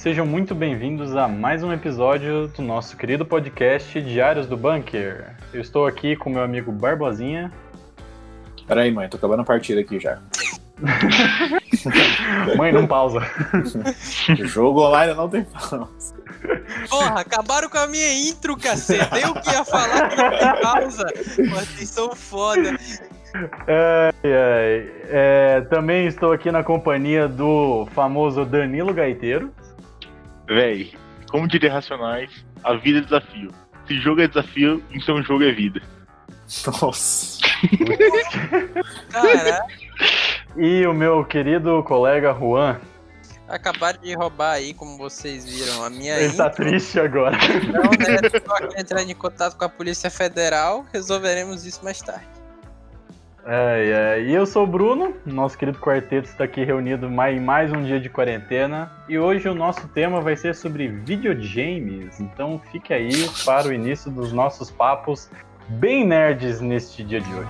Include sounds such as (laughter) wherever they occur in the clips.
Sejam muito bem-vindos a mais um episódio do nosso querido podcast Diários do Bunker. Eu estou aqui com meu amigo Barbosinha. Peraí, mãe, tô acabando a partida aqui já. (laughs) mãe, não pausa. Jogo online não tem pausa. Porra, acabaram com a minha intro, cacete. Eu que ia falar que não tem pausa. Vocês são foda. É, é, é, também estou aqui na companhia do famoso Danilo Gaiteiro. Véi, como diria Racionais, a vida é desafio. Se jogo é desafio, então jogo é vida. Nossa. Caralho. E o meu querido colega Juan. Acabaram de roubar aí, como vocês viram, a minha Ele tá intro. triste agora. Então, né, aqui entrando em contato com a Polícia Federal. Resolveremos isso mais tarde. É, é, e eu sou o Bruno, nosso querido quarteto está aqui reunido mais- em mais um dia de quarentena. E hoje o nosso tema vai ser sobre videogames. Então fique aí para o início dos nossos papos bem nerds neste dia de hoje.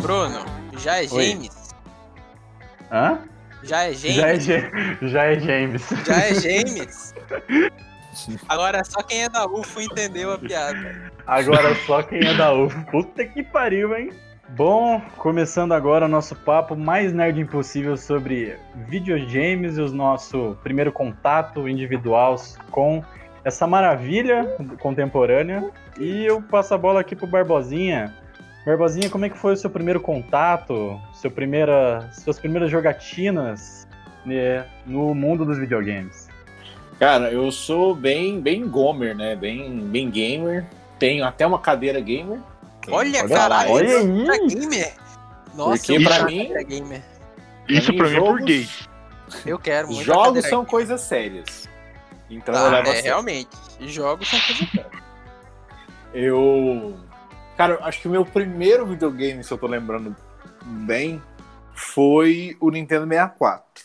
Bruno, já é James? Hã? Já é James? Já é, Ge- já é James. Já é James? (laughs) Agora só quem é da UFO entendeu a piada. Agora só quem é da UFO. Puta que pariu, hein? Bom, começando agora o nosso papo mais nerd impossível sobre videogames e o nosso primeiro contato individual com essa maravilha contemporânea. E eu passo a bola aqui pro Barbosinha. Barbosinha, como é que foi o seu primeiro contato, seu primeira, suas primeiras jogatinas né, no mundo dos videogames? Cara, eu sou bem, bem gomer, né? Bem, bem gamer. Tenho até uma cadeira gamer. Olha, Olha caralho, olha você aí. é gamer? Nossa, Porque eu pra mim- gamer. Isso pra mim é gay. Eu quero muito. Jogos são gamer. coisas sérias. Então eu Ah, levo a é, sério. realmente. Jogos são coisas sérias. Eu. Cara, eu acho que o meu primeiro videogame, se eu tô lembrando bem, foi o Nintendo 64.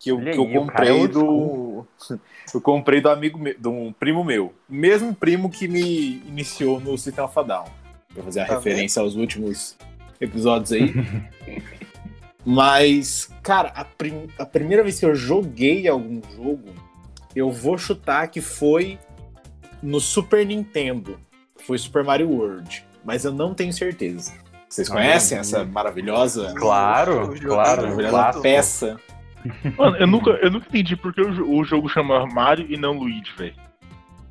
Que eu, que eu aí, cara é comprei do. (laughs) Eu comprei do amigo meu, de um primo meu. Mesmo primo que me iniciou no System of a Down. Pra fazer a Tá referência aos últimos episódios aí. (laughs) Mas, cara, a, prim- a primeira vez que eu joguei algum jogo, eu vou chutar que foi no Super Nintendo. Foi Super Mario World. Mas eu não tenho certeza. Vocês Ah, conhecem é. essa maravilhosa, Claro, claro, maravilhosa clássico. peça? Mano, eu nunca, eu nunca entendi porque o, o jogo chama Mario e não Luigi, velho.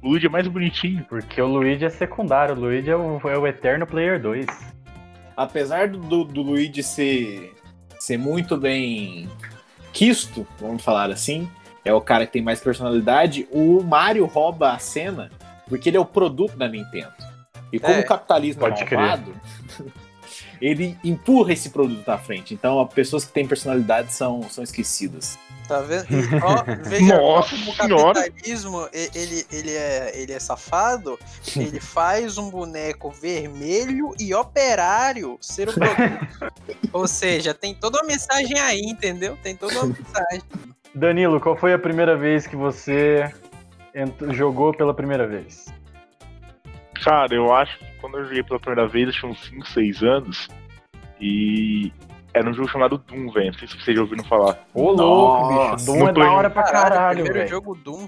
O Luigi é mais bonitinho. Porque o Luigi é secundário, o Luigi é o, é o Eterno Player 2. Apesar do, do, do Luigi ser, ser muito bem quisto, vamos falar assim, é o cara que tem mais personalidade, o Mario rouba a cena porque ele é o produto da Nintendo. E como É, o capitalismo pode é malvado, (laughs) ele empurra esse produto à frente. Então, as pessoas que têm personalidade são, são esquecidas. Tá vendo? (laughs) Ó, veja Nossa como o capitalismo, e- ele, ele, é, ele é safado, ele (laughs) faz um boneco vermelho e operário ser o produto. Ou seja, tem toda uma mensagem aí, entendeu? Tem toda uma mensagem. Danilo, qual foi a primeira vez que você jogou pela primeira vez? Cara, eu acho que quando eu joguei pela primeira vez, eu tinha uns 5, 6 anos. E era um jogo chamado Doom, velho. Não sei se vocês já ouviram falar. Ô, louco, Nossa, bicho. Doom é da hora pra caralho, primeiro velho. jogo Doom.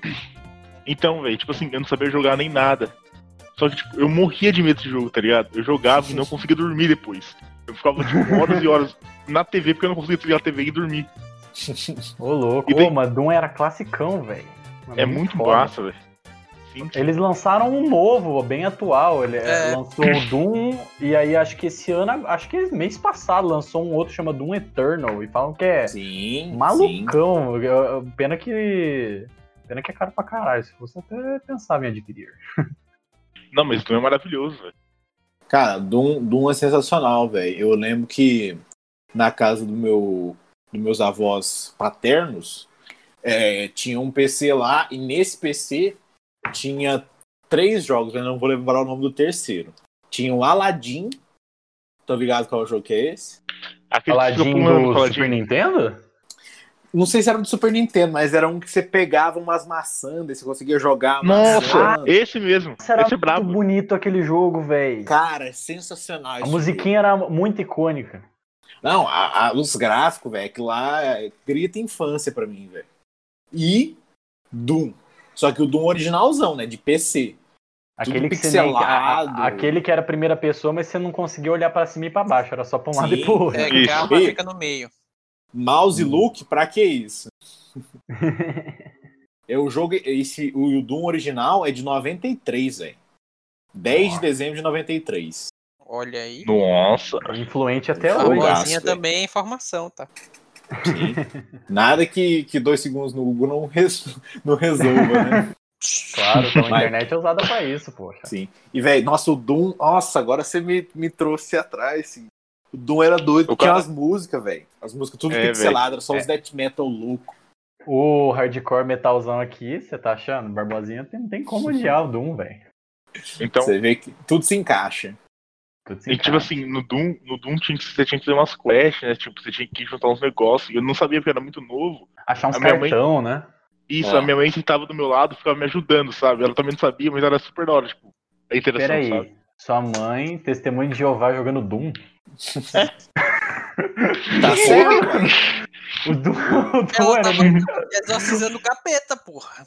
Então, velho, tipo assim, eu não sabia jogar nem nada. Só que, tipo, eu morria de medo desse jogo, tá ligado? Eu jogava e não conseguia dormir depois. Eu ficava, tipo, (laughs) horas e horas na TV porque eu não conseguia desligar a TV e dormir. (laughs) Ô, louco. E Ô, tem- mas Doom era classicão, velho. É muito foda. massa, velho. Sim. Eles lançaram um novo, bem atual. Ele é, É. lançou o Doom, e aí acho que esse ano, acho que mês passado, lançou um outro chamado Doom Eternal. E falam que é Sim, sim. malucão. Eu- Pena que. Pena que é caro pra caralho. Se fosse até pensava em adquirir. (laughs) Não, mas Doom é maravilhoso, velho. Cara, Doom, Doom é sensacional, velho. Eu lembro que na casa do meu, dos meus avós paternos é, tinha um PC lá e nesse PC tinha três jogos, eu não vou lembrar o nome do terceiro. Tinha o Aladdin. Tô ligado qual jogo que é esse? Aquele Aladdin do Aladdin. Super Nintendo? Não sei se era do Super Nintendo, mas era um que você pegava umas maçãs, daí você conseguia jogar Nossa, maçã. esse mesmo. Era esse é muito brabo. bonito aquele jogo, velho. Cara, é sensacional. A musiquinha era muito icônica. jogo. Não, a- a- os gráficos, velho, que lá é, grita infância pra mim, velho. E Doom. Só que o Doom originalzão, né? De PC. Aquele que, nem, a- pixelado. a- aquele que era a primeira pessoa, mas você não conseguia olhar pra cima e pra baixo, era só pra um lado Sim, e pro outro. É, Isso. que a arma E- fica no meio. Mouse Hum. look, pra que isso? (laughs) É o jogo, esse, o Doom original é de 93, velho. 10 de dezembro de 93. Olha aí. Nossa. Influente até A hoje. Também é informação, tá? Nada que, que dois segundos no Google não, res- não resolva, né? Claro, então a Mas- internet é usada pra isso, poxa. Sim. E, velho, nossa, o Doom. Nossa, agora você me, me trouxe atrás, assim. O Doom era doido, O tinha cara- as músicas, velho. As músicas tudo É, pixeladas, só É. os death metal louco. O hardcore metalzão aqui, você tá achando? Barbosinha tem- não tem como odiar o Doom, velho. Então, Você vê que tudo se encaixa. E, tipo assim, no Doom, no Doom tinha, que- você tinha que fazer umas quests, né? Tipo, você tinha que juntar uns negócios. E eu não sabia porque era muito novo. Achar uns minha mãe- cartão, né? Isso, É. a minha mãe sentava do meu lado, ficava me ajudando, sabe? Ela também não sabia, mas era super da hora, tipo, a interação, Peraí, sabe? sua mãe, testemunho de Jeová jogando Doom. (laughs) Tá certo? O Doom, o Doom era tava muito. exorcizando o capeta, porra.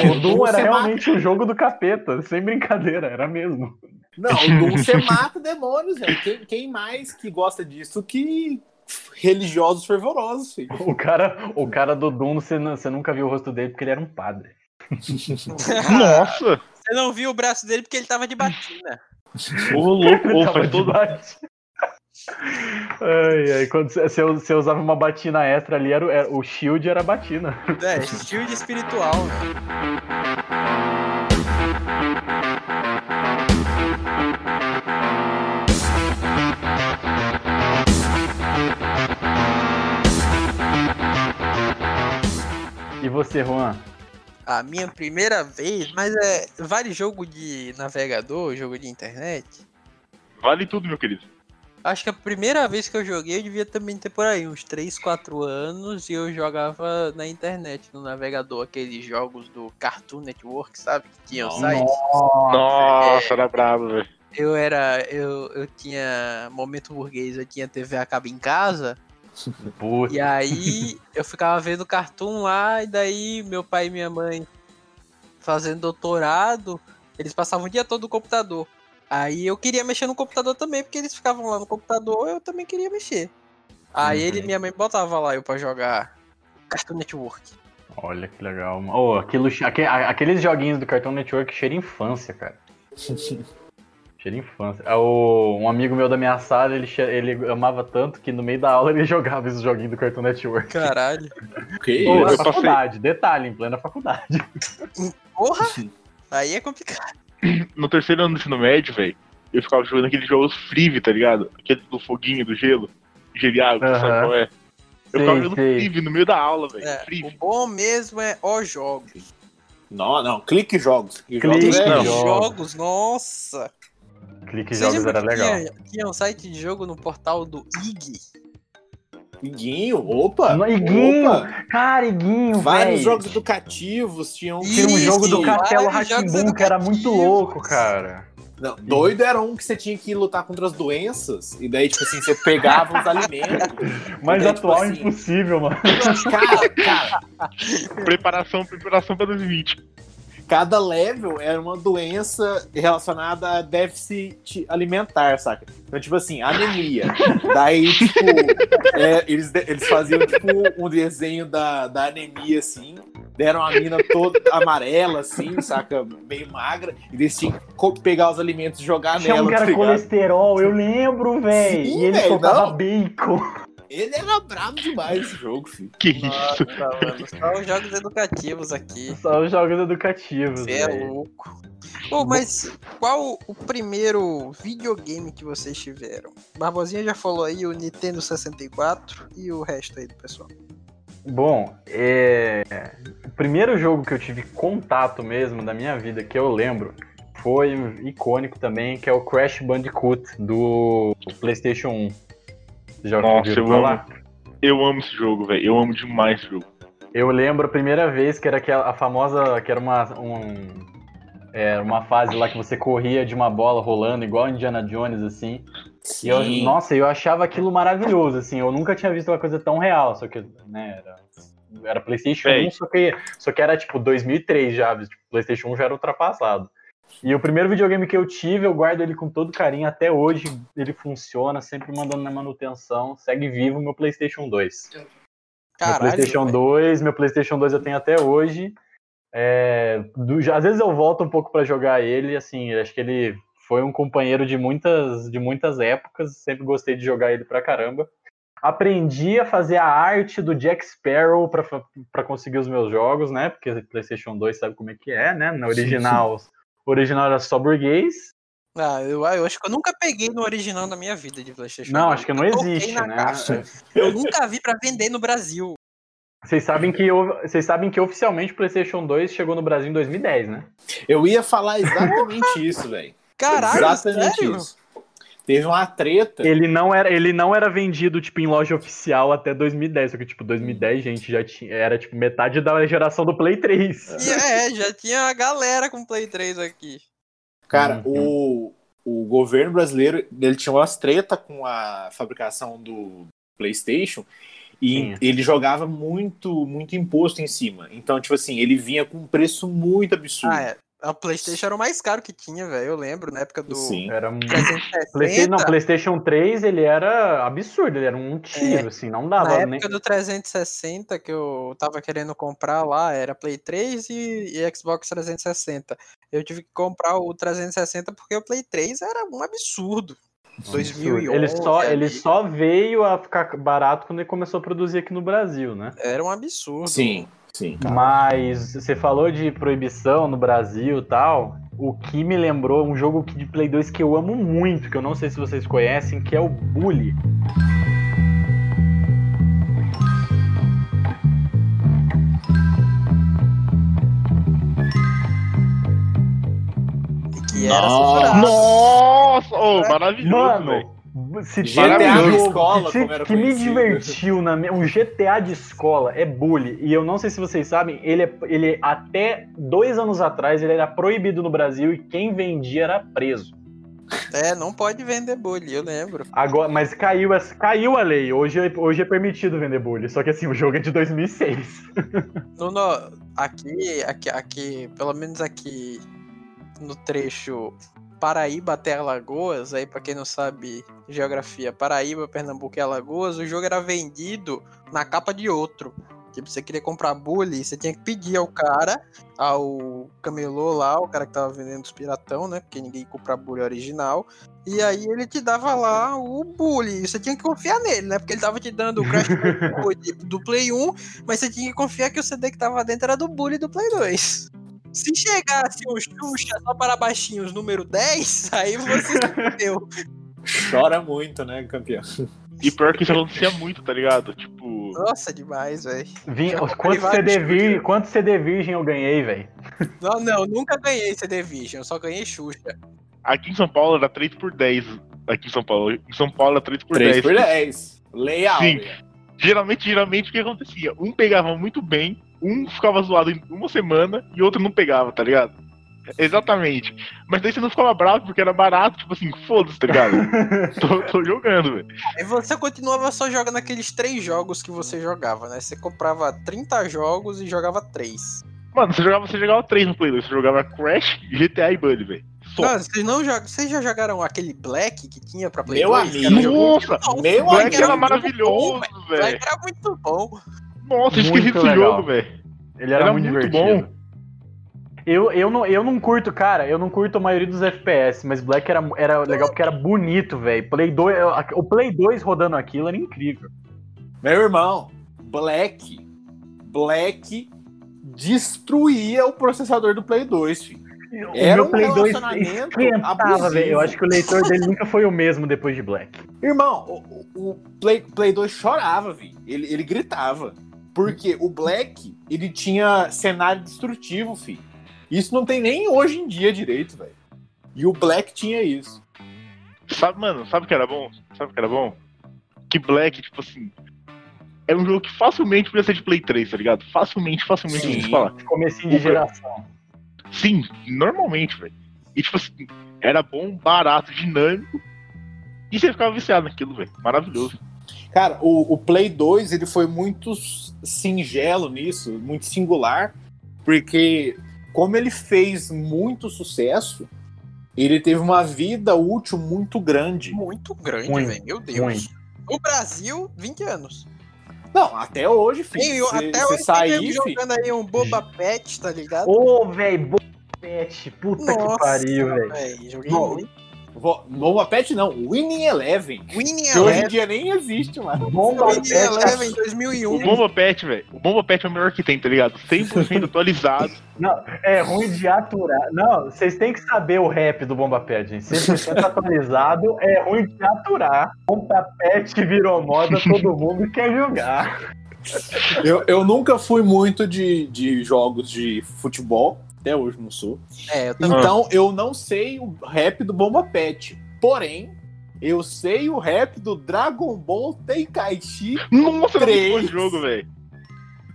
É, o Doom era realmente o jogo do capeta, sem brincadeira, era mesmo. Não, o Doom você mata demônios, velho. Quem, quem mais que gosta disso que religiosos fervorosos, filho? O cara, o cara do Doom, você, você nunca viu o rosto dele porque ele era um padre. (laughs) Nossa! Você não viu o braço dele porque ele tava de batina. Ô, louco, Ele tava todo. Ai, ai, quando você, você- usava uma batina extra ali, era, o- era- o shield era a batina. É, shield espiritual. Você, Juan? A minha primeira vez, mas é. Vale jogo de navegador, jogo de internet? Vale tudo, meu querido. Acho que a primeira vez que eu joguei eu devia também ter por aí, uns 3, 4 anos, e eu jogava na internet, no navegador, aqueles jogos do Cartoon Network, sabe? Que tinha o site. Nossa, era brabo, velho. Eu era. Eu, eu tinha momento burguês, eu tinha TV a cabo em casa. Puta, E aí eu ficava vendo cartoon lá, e daí meu pai e minha mãe fazendo doutorado, eles passavam o dia todo no computador. Aí eu queria mexer no computador também, porque eles ficavam lá no computador, eu também queria mexer. Aí ele Uhum. minha mãe botava lá eu pra jogar Cartoon Network. olha que legal. Oh, aquilo, aque- a- aqueles joguinhos do Cartoon Network cheira infância, cara. (laughs) Cheira infância. Ah, o- um amigo meu da minha sala, ele, ele amava tanto que no meio da aula ele (laughs) jogava esses joguinhos do Cartoon Network. Caralho. Que eu na passei- faculdade, detalhe, em plena faculdade. Porra! Aí é complicado. No terceiro ano do ensino médio, velho, eu ficava jogando aqueles jogos Frive, tá ligado? Aquele do foguinho, do gelo. Geliágua, Aham. sabe qual é? Eu Sei, ficava jogando. Frive no meio da aula, velho. É, o bom mesmo é os jogos. Não, não, clique jogos. Clique é- jogos, nossa! Clique Você Jogos era que legal. Tinha, tinha um site de jogo no portal do IG. Iguinho, opa! No Iguinho, opa. Cara, Iguinho, Vários jogos educativos tinham. Tinha um jogo do Castelo Ratimbun que era muito louco, cara. Não, doido era um que você tinha que lutar contra as doenças. E daí, tipo assim, você pegava os alimentos. (laughs) Mas daí, tipo atual é assim, impossível, mano. Cara, cara, Preparação, preparação pra 2020. Cada level era uma doença relacionada a déficit alimentar, saca? Então, tipo assim, anemia. Daí, tipo, é, eles, eles faziam, tipo, um desenho da, da anemia, assim. Deram a mina toda amarela, assim, saca? Meio magra. E eles tinham que pegar os alimentos e jogar Tinha nela, um que tá colesterol, eu lembro, velho. E ele soltava não. bacon. Ele era brabo demais esse jogo, filho. Que isso? Nossa, mano, só os jogos educativos aqui. Só os jogos educativos, Você é louco. Pô, mas qual o primeiro videogame que vocês tiveram? Barbosinha já falou aí o Nintendo 64 e o resto aí do pessoal. Bom, é... o primeiro jogo que eu tive contato mesmo da minha vida, que eu lembro, foi icônico também, que é o Crash Bandicoot do PlayStation 1. Já Nossa, eu falar? Eu amo esse jogo, velho. Eu amo demais esse jogo. Eu lembro a primeira vez que era aquela, a famosa, que era uma, um, é, uma fase lá que você corria de uma bola rolando, igual Indiana Jones, assim. E eu, Sim. nossa, eu achava aquilo maravilhoso, assim. Eu nunca tinha visto uma coisa tão real, só que, né, era, era PlayStation Véi. 1, só que, só que era tipo 2003 já, tipo, PlayStation 1 já era ultrapassado. E o primeiro videogame que eu tive, eu guardo ele com todo carinho até hoje. Ele funciona, sempre mandando na manutenção. Segue vivo meu PlayStation 2. meu Caralho. PlayStation velho. 2, meu PlayStation 2 eu tenho até hoje. É, do- às vezes eu volto um pouco pra jogar ele, assim, acho que ele foi um companheiro de muitas, de muitas épocas, sempre gostei de jogar ele pra caramba. Aprendi a fazer a arte do Jack Sparrow pra conseguir os meus jogos, né? Porque PlayStation 2 sabe como é que é, né? Na original, o original era só burguês. Ah, eu, eu acho que eu nunca peguei no original na minha vida de PlayStation. Não, 2. acho que não existe, na né? caixa. (laughs) Eu nunca vi pra vender no Brasil. Vocês sabem que vocês sabem que oficialmente o PlayStation 2 chegou no Brasil em 2010, né? Eu ia falar exatamente (laughs) isso, velho. Caralho, Exatamente sério? isso. Teve uma treta. Ele não era, ele não era vendido tipo em loja oficial até 2010, só que tipo 2010, gente, já tinha, era tipo metade da geração do Play 3. E (laughs) é, já tinha a galera com Play 3 aqui. Cara, Uhum. o, o governo brasileiro ele tinha umas treta com a fabricação do PlayStation e Tinha. ele jogava muito, muito imposto em cima. Então, tipo assim, ele vinha com um preço muito absurdo. Ah, é. A PlayStation era o mais caro que tinha, velho. Eu lembro, na época do Sim. Era um 360. PlayStation, não, PlayStation 3, ele era absurdo, ele era um tiro, assim, não Na dava nem época do 360 que eu tava querendo comprar lá, era Play 3 e, e Xbox 360. Eu tive que comprar o 360 porque o Play 3 era um absurdo. 2011. Ele só, ele ali. só veio a ficar barato quando ele começou a produzir aqui no Brasil, né? Era um absurdo. Sim, sim. Mas você falou de proibição no Brasil e tal. O que me lembrou um jogo que- de Play 2 que eu amo muito, que eu não sei se vocês conhecem, que é o Bully. Que era Nossa. Nossa! Oh, maravilhoso, velho. Mano, se GTA um de jogo escola, que, que me divertiu na minha, um GTA de escola é Bully. E eu não sei se vocês sabem, ele, é, ele até dois anos atrás ele era proibido no Brasil e quem vendia era preso. É, não pode vender bully, eu lembro. Agora, mas caiu, caiu a lei. Hoje, é- hoje é permitido vender bully. Só que assim, o jogo é de 2006. No, no- aqui, aqui, aqui, pelo menos aqui no trecho Paraíba até Alagoas, aí pra quem não sabe geografia, Paraíba, Pernambuco e Alagoas, o jogo era vendido na capa de outro. Tipo, você queria comprar bully, você tinha que pedir ao cara, ao camelô lá, o cara que tava vendendo os piratão, né? Porque ninguém compra bully original. E aí ele te dava lá o bully. e Você tinha que confiar nele, né? Porque ele tava te dando o Crash (laughs) do Play 1, mas você tinha que confiar que o CD que tava dentro era do bully do Play 2. Se chegasse o Xuxa só para baixinhos número 10, (laughs) aí você se fudeu. Chora muito, né, campeão? E pior que isso acontecia muito, tá ligado? Tipo, Nossa, demais, velho. Vários CD vir, quantos CD virgem eu ganhei, velho? Não, não, nunca ganhei CD Vision, eu só ganhei Xuxa. aqui em São Paulo era 3 por 10 Aqui em São Paulo. Em São Paulo era 3 por 3 10 por 10. Leal. Sim. Geralmente, geralmente o que acontecia? Um pegava muito bem, um ficava zoado em uma semana e outro não pegava, tá ligado? Exatamente. Mas daí você não ficava bravo porque era barato, tipo assim, foda-se, tá ligado? (laughs) tô, tô jogando, velho. E você continuava só jogando aqueles três jogos que você jogava, né? Você comprava 30 jogos e jogava 3. Mano, você jogava, você jogava 3 no Play 2, você jogava Crash, GTA e Bully, velho. Não, vocês não jogam. Vocês já jogaram aquele Black que tinha pra Play Meu 2? que era amigo. jogo- Nossa, Nossa, meu Black Black era muito maravilhoso, velho. Black era muito bom. Nossa, esqueci Muito desse legal. jogo, velho. Ele era, Era muito, muito divertido. Eu, eu, não, eu não curto, cara, eu não curto a maioria dos FPS, mas Black era, era legal porque era bonito, velho. Play 2, o Play 2 rodando aquilo era incrível. Meu irmão, Black. Black destruía o processador do Play 2, filho. O Era meu um Play 2 relacionamento esquentava, abusivo. velho. Eu acho que o leitor dele nunca foi o mesmo depois de Black. Irmão, o, o- Play, Play 2 chorava, filho. Ele, ele gritava. Porque o Black, ele tinha cenário destrutivo, filho. Isso não tem nem hoje em dia direito, velho. E o Black tinha isso. Sabe, mano, sabe o que era bom? Sabe o que era bom? Que Black, tipo assim. é um jogo que facilmente podia ser de Play 3, tá ligado? Facilmente, facilmente, Sim. a gente falar. Comecinho de geração. Sim, normalmente, velho. E tipo assim, era bom, barato, dinâmico. E você ficava viciado naquilo, velho. Maravilhoso. Cara, o, o Play 2 ele foi muito singelo nisso, muito singular, porque como ele fez muito sucesso, ele teve uma vida útil muito grande. Muito grande, Muito, velho. Meu Deus. muito. No Brasil, 20 anos. Não, até hoje, filho. Eu- Se até se hoje sair, filho, jogando aí um Boba Pet, tá ligado? Ô, velho, Pet, puta que pariu, velho. velho. Joguei Bom, muito. Boba Pet não, Winning Eleven. Winning Que hoje em Eleven. dia nem existe, mano. Bomba Winning Pet, Eleven em O 2001. Bomba Pet, velho. O Bomba Pet é o melhor que tem, tá ligado? 100% (laughs) atualizado. Não, é ruim de aturar. Não, vocês têm que saber o rap do Bomba Pet, gente. 100% atualizado, é ruim de aturar. Bomba Pet virou moda, todo mundo quer jogar. Eu, eu nunca fui muito de, de jogos de futebol, até hoje não sou. É, eu também. Então eu não sei o rap do Bomba Pet. Porém, eu sei o rap do Dragon Ball Tenkaichi. Nossa, era muito bom Três. esse jogo, velho.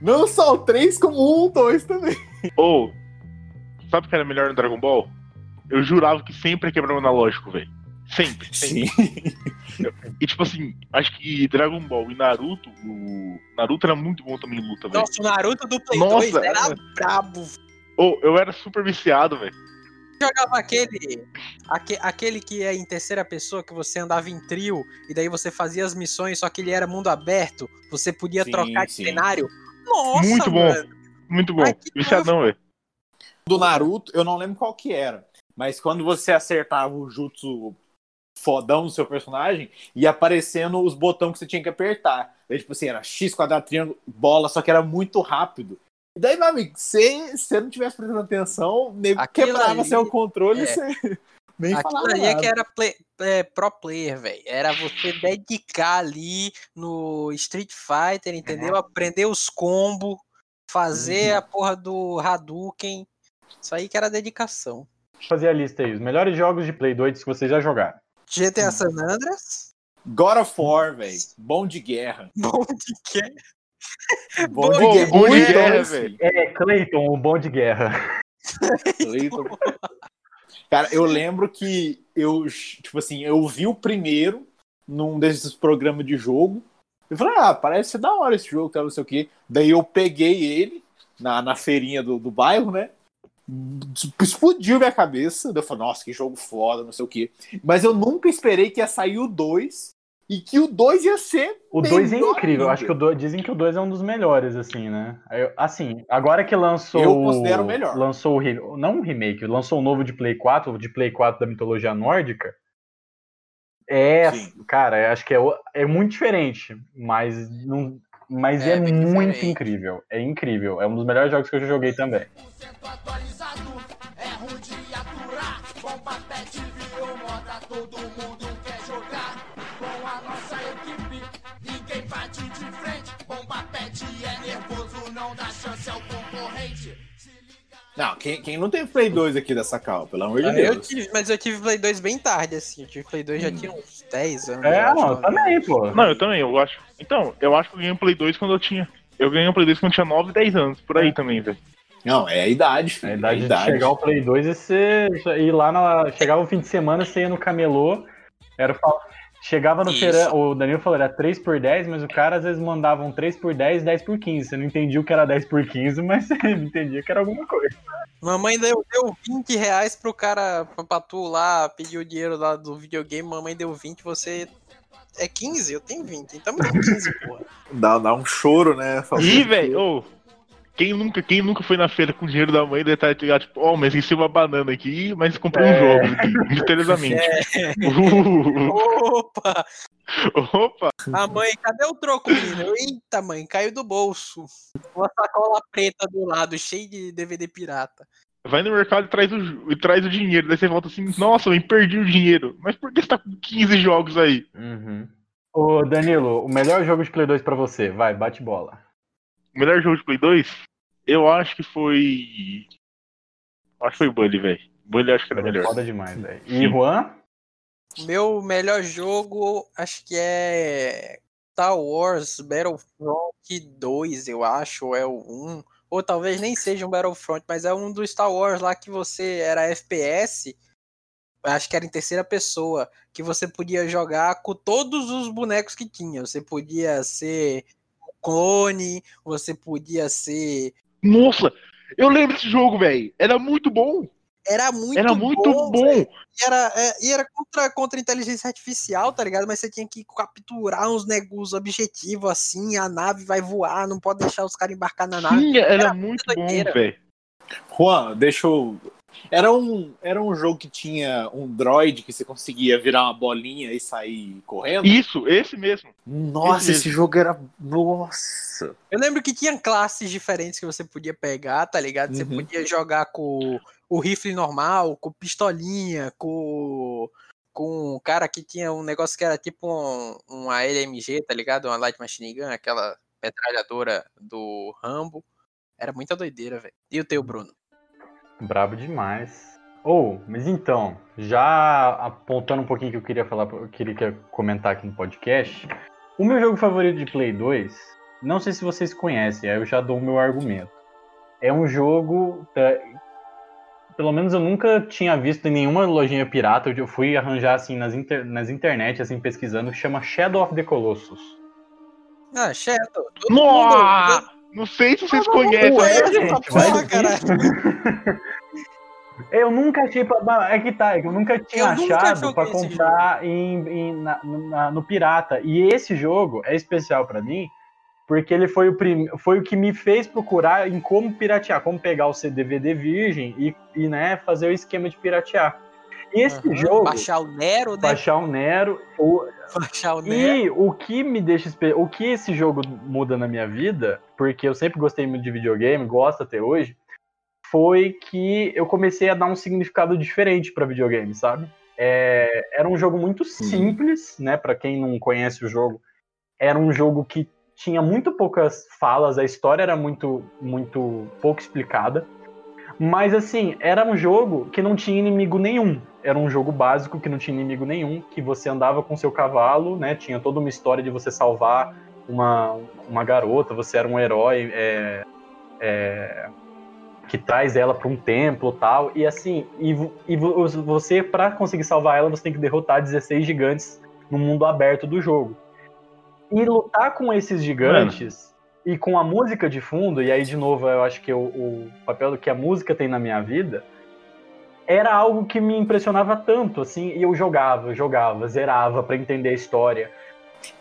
Não só o 3, como um, dois também. Ou, sabe o que era melhor no Dragon Ball? Eu jurava que sempre ia quebrar o analógico, velho. Sempre, sempre. E tipo assim, acho que Dragon Ball e Naruto, o Naruto era muito bom também em luta, velho. Nossa, o Naruto do Play Nossa, 2 era é. brabo. Ou eu era super viciado, velho. Jogava aquele, aque- aquele que é em terceira pessoa, que você andava em trio, e daí você fazia as missões, só que ele era mundo aberto, você podia Sim, trocar de sim. cenário. Nossa, Muito bom. mano. Muito bom. Viciadão, velho. Do Naruto, eu não lembro qual que era. Mas quando você acertava o jutsu fodão do seu personagem, ia aparecendo os botões que você tinha que apertar. Daí, tipo assim, era X, quadrado, triângulo, bola, só que era muito rápido. E daí, meu amigo, se você não tivesse prestando atenção, Aquilo quebrava ali- seu controle é. e você (laughs) nem Aquilo falava ali é que era play- é, pro player, velho. Era você dedicar ali no Street Fighter, entendeu? Aprender os combos, fazer Uhum. a porra do Hadouken. Isso aí que era dedicação. Deixa eu fazer a lista aí. Os melhores jogos de Play 2 que vocês já jogaram. GTA. San Andreas. God of War, velho. Bom de guerra. Bom de quê? Bom Bom de de guerra. bom de Muito guerra, bom, velho. É, Clayton, o bom de guerra. Cleiton. Cara, eu lembro que eu, tipo assim, eu vi o primeiro num desses programas de jogo. Eu falei, ah, parece ser da hora esse jogo, tal, não sei o quê. Daí eu peguei ele na, na feirinha do, do bairro, né? Explodiu minha cabeça. Daí Eu falei, nossa, que jogo foda, não sei o quê. Mas eu nunca esperei que ia sair o 2 e que o 2 ia ser. O 2 é incrível. ainda. Acho que o dois, dizem que o 2 é um dos melhores, assim, né? Eu- assim, agora que lançou. Eu considero o melhor. Lançou o. Não um remake, lançou o novo de Play 4, o de Play 4 da mitologia nórdica. É, Sim. cara, eu acho que é, é muito diferente, mas não. Mas É é, muito diferente. incrível. É incrível. É um dos melhores jogos que eu já joguei também. 100% atualizado, é ruim de aturar. Bomba pet virou moda, todo mundo quer Não, quem, quem não tem Play 2 aqui dessa cal, pelo amor de Ah, Eu Deus. tive, mas eu tive Play 2 bem tarde, assim. Eu tive Play 2 já tinha uns 10 anos. É, eu acho, não, ou também, pô. Não, eu também, eu acho. Então, eu acho que eu ganhei um Play 2 quando eu tinha. Eu ganhei um Play 2 quando eu tinha 9, 10 anos, por aí também, velho. Não, é a idade, filho. A É idade de chegar ao Play 2 e você ir lá na. Chegava o fim de semana, você ia no camelô. Era Chegava no feirão, o Danilo falou, era 3 por 10, mas o cara às vezes mandava um 3 por 10, 10 por 15. Você não entendia o que era 10 por 15, mas (laughs) você entendia que era alguma coisa. Mamãe deu, deu 20 reais pro cara, pra, pra tu lá, pedir o dinheiro lá do videogame, mamãe deu 20, você é 15? Eu tenho 20, então me dá 15, (laughs) porra. Dá, dá um choro, né? Fala, Ih, velho, ô. Quem nunca, quem nunca foi na feira com o dinheiro da mãe deve estar ligado, tipo, ó, mas esqueci uma banana aqui, mas comprei um É. jogo misteriosamente. Uh, (laughs) Opa! opa! A mãe, cadê o troco, menino? Eita, mãe, caiu do bolso. Uma sacola preta do lado, cheia de DVD pirata. Vai no mercado e traz, o, e traz o dinheiro. Daí você volta assim, nossa, eu perdi o dinheiro. Mas por que você tá com 15 jogos aí? Ô, Danilo, o melhor jogo de Play 2 pra você, vai, bate bola. O melhor jogo de Play 2? Eu acho que foi. Acho que foi Bully, velho. Bully eu acho que era melhor. Foda demais, velho. E Sim. Juan? Meu melhor jogo, acho que é Star Wars Battlefront 2, eu acho, ou é o 1. Ou talvez nem seja um Battlefront, mas é um do Star Wars lá que você era FPS. Acho que era em terceira pessoa. Que você podia jogar com todos os bonecos que tinha. Você podia ser clone, você podia ser. Nossa, eu lembro desse jogo, velho. Era muito bom. Era muito Era muito bom. E era, é, e era contra, contra a inteligência artificial, tá ligado? Mas você tinha que capturar uns negócios objetivos assim, a nave vai voar, não pode deixar os caras embarcar na nave. Tinha, era, Era muito bom, velho. Juan, deixa eu. Era um, era um jogo que tinha um droid que você conseguia virar uma bolinha e sair correndo? Isso, esse mesmo. Nossa, Esse esse jogo era. Nossa! Eu lembro que tinha classes diferentes que você podia pegar, tá ligado? Você Uhum. podia jogar com o rifle normal, com pistolinha, com com um cara que tinha um negócio que era tipo um, uma LMG, tá ligado? Uma Light Machine Gun, aquela metralhadora do Rambo. Era muita doideira, velho. E o teu, Bruno? Brabo demais. Ou, mas então, já apontando um pouquinho que eu queria falar, eu queria comentar aqui no podcast. O meu jogo favorito de Play 2, não sei se vocês conhecem, aí eu já dou o meu argumento. É um jogo. tá, pelo menos eu nunca tinha visto em nenhuma lojinha pirata. Eu fui arranjar assim nas, inter, nas internet, assim, pesquisando, que chama Shadow of the Colossus. Ah, Shadow. Todo Nossa! mundo. Não sei se vocês Não conhecem. conhece mas- essa gente, ver. caralho. (laughs) Eu nunca achei pra. É que tá, é eu nunca tinha Eu nunca achado pra joguei esse comprar em, em- na- na- no Pirata. E esse jogo é especial pra mim, porque ele foi o, prim, foi o que me fez procurar em como piratear, como pegar o CDVD virgem e, e né, fazer o esquema de piratear. E esse Aham, jogo, Baixar o Nero, né? baixar o Nero, o, (laughs) Baixar o Nero. e o que me deixa o que esse jogo muda na minha vida, porque eu sempre gostei muito de videogame, gosto até hoje, foi que eu comecei a dar um significado diferente para videogame, sabe? É, era um jogo muito simples, né? Para quem não conhece o jogo, era um jogo que tinha muito poucas falas, a história era muito, muito pouco explicada. Mas assim, era um jogo que não tinha inimigo nenhum. Era um jogo básico que não tinha inimigo nenhum, que você andava com seu cavalo, né? Tinha toda uma história de você salvar uma, uma garota, você era um herói é, é, que traz ela para um templo tal. E assim, e, e vo- você, para conseguir salvar ela, você tem que derrotar 16 gigantes no mundo aberto do jogo. E lutar com esses gigantes e com a música de fundo, e aí de novo eu acho que o, papel que a música tem na minha vida era algo que me impressionava tanto, assim, e eu jogava, jogava, zerava para entender a história.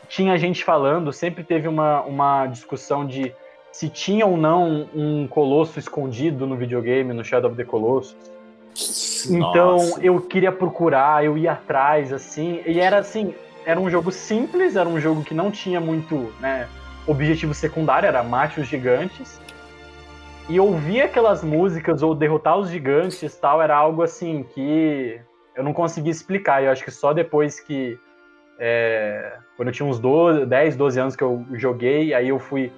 Tinha gente falando, sempre teve uma, uma discussão de se tinha ou não um colosso escondido no videogame, no Shadow of the Colossus. Então Nossa. eu queria procurar, eu ia atrás, assim, e era assim, era um jogo simples, era um jogo que não tinha muito, né, objetivo secundário, era mate os gigantes. E ouvir aquelas músicas ou derrotar os gigantes tal, era algo assim que eu não conseguia explicar. Eu acho que só depois que. é, quando eu tinha uns 12, 10, 12 anos que eu joguei, aí eu fui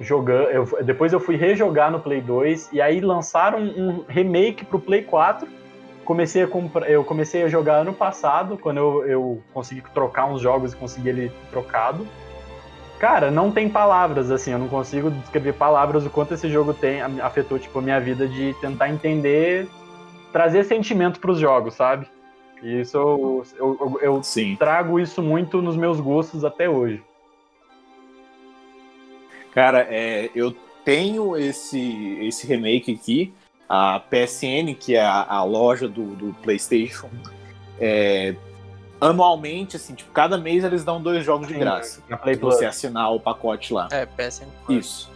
jogando. Eu, depois eu fui rejogar no Play 2, e aí lançaram um remake pro Play 4. Comecei a comprar, eu comecei a jogar ano passado, quando eu, eu consegui trocar uns jogos e consegui ele trocado. Cara, não tem palavras, assim, eu não consigo descrever palavras o quanto esse jogo tem, afetou, tipo, a minha vida de tentar entender, trazer sentimento pros jogos, sabe? E isso eu, eu, eu- eu Sim. trago isso muito nos meus gostos até hoje. Cara, é, eu tenho esse, esse remake aqui, a PSN, que é a, a loja do, do PlayStation. é, anualmente, assim, tipo, cada mês eles dão dois jogos de graça. Na Play Plus. você assinar o pacote lá. É, PSN. Isso.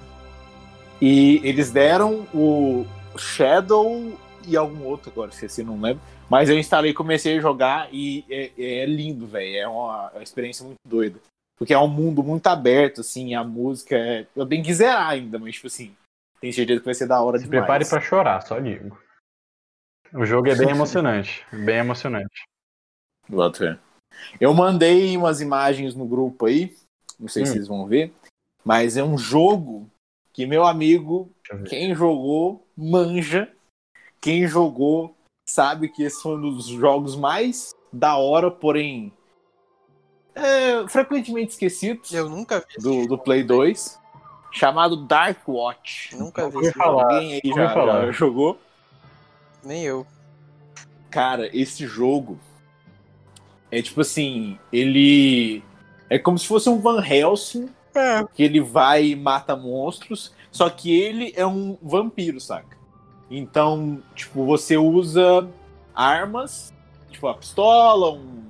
E eles deram o Shadow e algum outro agora, se assim não lembro. Mas eu instalei, comecei a jogar e é, é lindo, velho. É uma, é uma experiência muito doida. Porque é um mundo muito aberto, assim, a música é. Eu tenho que zerar ainda, mas, tipo assim, tenho certeza que vai ser da hora Se demais. prepare pra chorar, só digo. O jogo é bem (laughs) emocionante, bem emocionante. Eu mandei umas imagens no grupo aí, não sei se Hum. vocês vão ver, mas é um jogo que meu amigo, quem jogou, manja. Quem jogou sabe que esse foi um dos jogos mais da hora, porém é, frequentemente esquecido Eu nunca vi. do, do Play 2, chamado Dark Watch. Nunca vi. falar. Alguém aí já, falar. já jogou? Nem eu. Cara, esse jogo é tipo assim, ele é como se fosse um Van Helsing, É. que ele vai e mata monstros, só que ele é um vampiro, saca? Então, tipo, você usa armas, tipo a pistola, um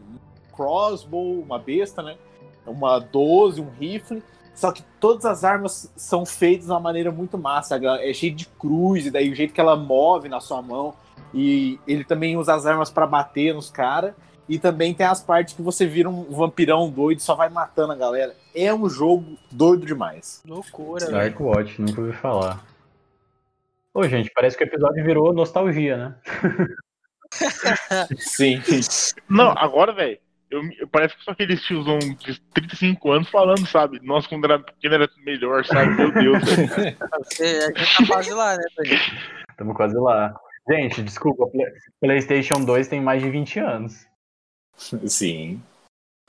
crossbow, uma besta, né? Uma 12, um rifle. Só que todas as armas são feitas de uma maneira muito massa. É cheio de cruz, e daí o jeito que ela move na sua mão. E ele também usa as armas pra bater nos caras. E também tem as partes que você vira um vampirão doido e só vai matando a galera. É um jogo doido demais. Loucura, velho. Dark Watch, nunca ouvi falar. Ô, gente, parece que o episódio virou nostalgia, né? (laughs) (laughs) Sim. Não, agora, velho, eu, eu parece que só aqueles tiozão de 35 anos falando, sabe? Nossa, quando era pequeno era melhor, sabe? Meu Deus. (laughs) Você- A gente tá quase lá, né? Estamos quase lá. Gente, desculpa, Play- PlayStation 2 tem mais de 20 anos. Sim.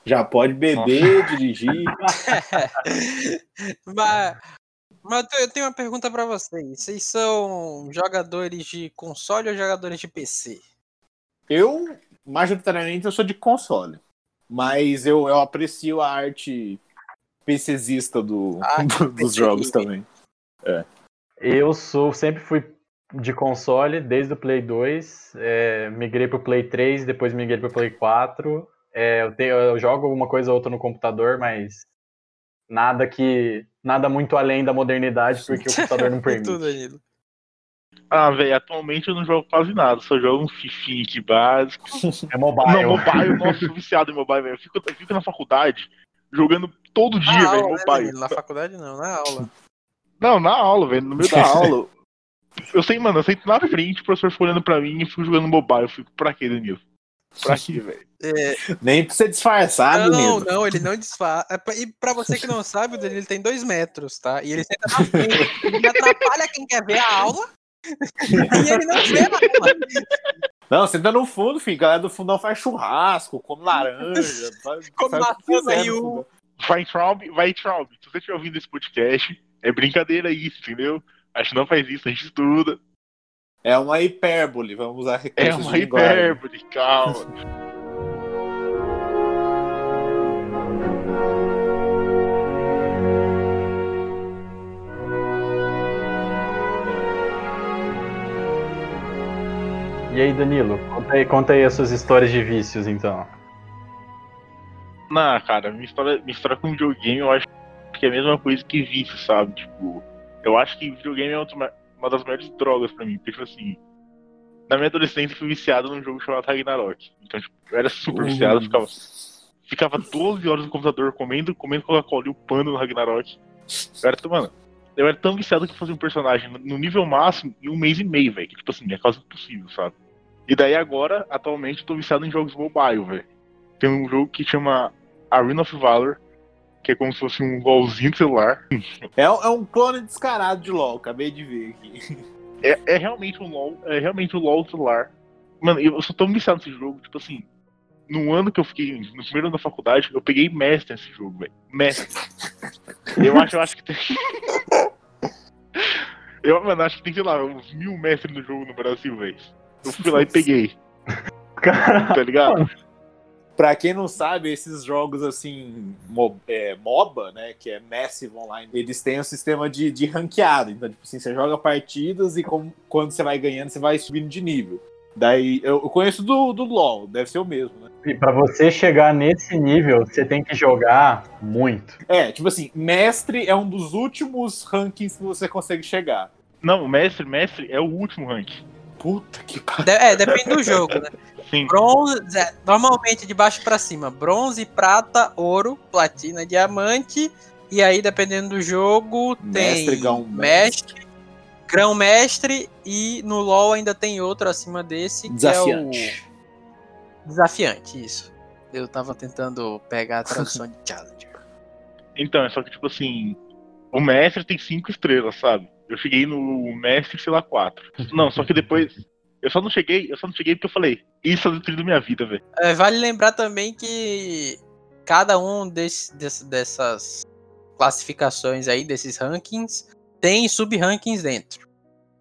Já pode beber, dirigir. (laughs) mas, mas eu tenho- eu tenho uma pergunta pra vocês. Vocês são jogadores de console ou jogadores de PC? Eu, majoritariamente, eu sou de console. Mas eu, eu aprecio a arte PCzista do, Ah, (laughs) do- dos PC jogos também. Eu sou, sempre fui de console, desde o Play 2. é, migrei pro Play 3, depois migrei pro Play 4. É, eu, tenho- eu jogo alguma coisa ou outra no computador, mas nada que. Nada muito além da modernidade, porque o (laughs) computador não permite. Danilo? Ah, velho, atualmente eu não jogo quase nada, só jogo um fifinho aqui básico. É mobile. Não, mobile, nossa, sou viciado em mobile, velho. Eu fico, eu fico na faculdade jogando todo dia, velho, né, mobile. Danilo? Na faculdade não, na aula. Não, na aula, velho, no meio da (laughs) aula. Eu sei, mano, eu sento na frente, o professor fica olhando pra mim e fico jogando mobile. Eu fico, pra quê, Danilo? Pra quê, (laughs) velho? É, Nem pra ser disfarçado, não, Nilo. não, ele não desfaz. É E pra você que não sabe, o Danilo tem dois metros, tá? E ele senta na frente. Ele atrapalha quem quer ver a aula. (laughs) e ele não vê aula. Não, você tá no fundo, filho. A galera do fundão faz churrasco, come laranja. (laughs) faz- Come maçã, e o-. Vai, Traub, vai, Traub. Se você estiver ouvindo esse podcast, é brincadeira isso, entendeu? A gente não faz isso, a gente estuda. É uma hipérbole, vamos usar É recursos uma de linguagem. hipérbole, calma. E aí, Danilo, conta aí, conta aí as suas histórias de vícios, então. Não, cara, minha história, minha história com videogame eu acho que é a mesma coisa que vício, sabe? Tipo, eu acho que videogame é outra- uma das maiores drogas pra mim. Porque, tipo assim, na minha adolescência eu fui viciado num jogo chamado Ragnarok. Então, tipo, eu era super viciado, eu ficava, ficava 12 horas no computador comendo, comendo Coca-Cola e upando no Ragnarok. Eu era, mano, eu era tão viciado que eu fazia um personagem no- no nível máximo em um mês e meio, velho. Que, tipo assim, é quase impossível, sabe? E daí agora, atualmente, eu tô viciado em jogos mobile, velho. Tem um jogo que chama Arena of Valor, que é como se fosse um LOLzinho de celular. É, é um clone descarado de LOL, acabei de ver aqui. (laughs) É, é realmente um LOL, é realmente um LOL celular. Mano, eu sou tão viciado nesse jogo, tipo assim, no ano que eu fiquei, no primeiro ano da faculdade, eu peguei mestre nesse jogo, velho. Mestre. Eu acho, eu acho que tem. (laughs) Eu, mano, acho que tem, sei lá, uns mil mestres no jogo no Brasil, velho. Eu fui lá e peguei, (laughs) Cara, tá ligado? Pra quem não sabe, esses jogos assim, mo- é, MOBA, né, que é Massive Online, eles têm um sistema de, de ranqueado. Então, tipo assim, você joga partidas e como- quando você vai ganhando, você vai subindo de nível. Daí, eu, eu conheço do, do LoL, deve ser o mesmo, né? e pra você chegar nesse nível, você tem que jogar muito. É, tipo assim, mestre é um dos últimos rankings que você consegue chegar. Não, mestre, mestre é o último rank. Puta que pariu. De- é, depende do jogo, né? Sim. Bronze, é, normalmente de baixo pra cima. Bronze, prata, ouro, platina, diamante. E aí, dependendo do jogo, tem Mestre, grão mestre, grão mestre e no LoL ainda tem outro acima desse que Desafiante. é o desafiante, isso. Eu tava tentando pegar a tradução de (laughs) Challenger. Então, é só que, tipo assim, o mestre tem cinco estrelas, sabe? Eu cheguei no mestre, sei lá, quatro. Não, só que depois. Eu só não cheguei, eu só não cheguei porque eu falei, isso é o trilho da minha vida, velho. É, vale lembrar também que cada um desse, desse- dessas classificações aí, desses rankings, tem sub-rankings dentro.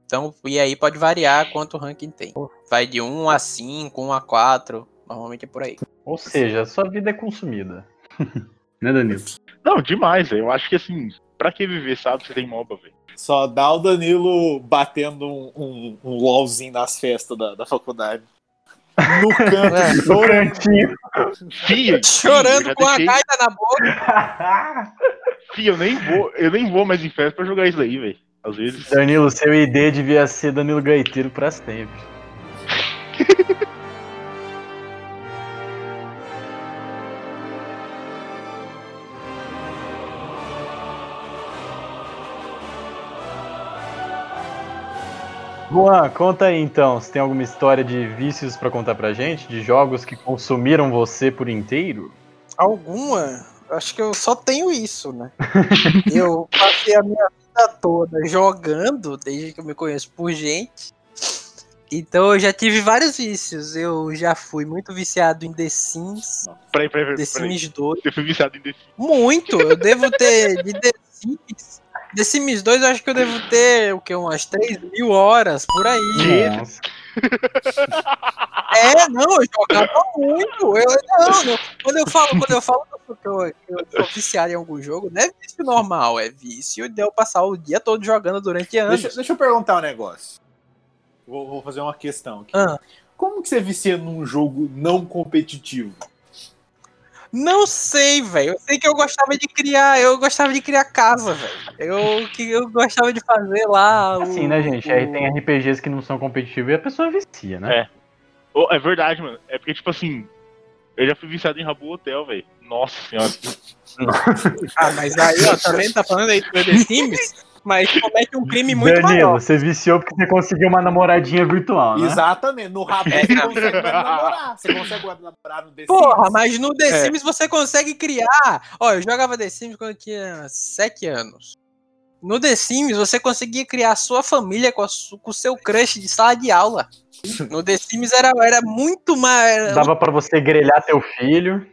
Então, e aí pode variar quanto ranking tem. Vai de 1 a 5, 1 a 4, normalmente é por aí. Ou seja, sua vida é consumida. (laughs) né, Danilo? Não, demais, velho. Eu acho que assim, pra que viver, sabe? Você tem MOBA, velho. Só dá o Danilo batendo um, um, um LOLzinho nas festas da, da faculdade. No (laughs) canto, É. Chorando. Fia, Chorando fia, com já a deixei- gaita na boca. (laughs) Fia, eu nem vou, eu nem vou mais em festa pra jogar isso aí, velho. Às vezes. Danilo, seu ID devia ser Danilo Gaiteiro pra sempre. (laughs) Juan, conta aí então, se tem alguma história de vícios pra contar pra gente, de jogos que consumiram você por inteiro? Alguma? Acho que eu só tenho isso, né? (laughs) eu passei a minha vida toda jogando, desde que eu me conheço por gente. Então eu já tive vários vícios. Eu já fui muito viciado em The Sims, Peraí, peraí, The peraí. peraí. Sims 2. Você foi viciado em The Sims. Muito! Eu devo ter de The Sims. The Sims 2 eu acho que eu devo ter o que? Umas 3 mil horas por aí. Nossa. É, não, eu jogava muito. Eu, não, não, quando eu falo, quando eu falo que eu, eu viciado em algum jogo, não é vício normal, é vício de eu passar o dia todo jogando durante anos. Deixa, deixa eu perguntar um negócio. Vou, vou fazer uma questão aqui. Ah. Como que você vicia num jogo não competitivo? Não sei, velho. Eu sei que eu gostava de criar, eu gostava de criar casa, velho. Eu que eu gostava de fazer lá. o- Assim, né, gente? o- Aí tem RPGs que não são competitivos e a pessoa vicia, né? É. É verdade, mano. É porque, tipo assim, eu já fui viciado em Rabu Hotel, velho. Nossa senhora. (laughs) Ah, mas aí, ó, também tá falando aí do The Sims, mas comete um crime muito Danilo, maior. você viciou porque você conseguiu uma namoradinha virtual, né? Exatamente. No rabo É, você não. consegue namorar. Você consegue namorar no The Porra, Sims? mas no The É. Sims você consegue criar. Ó, eu jogava The Sims quando eu tinha 7 anos. No The Sims você conseguia criar a sua família com, a su- com o seu crush de sala de aula. No The Sims era, era muito mais. Dava pra você grelhar teu filho.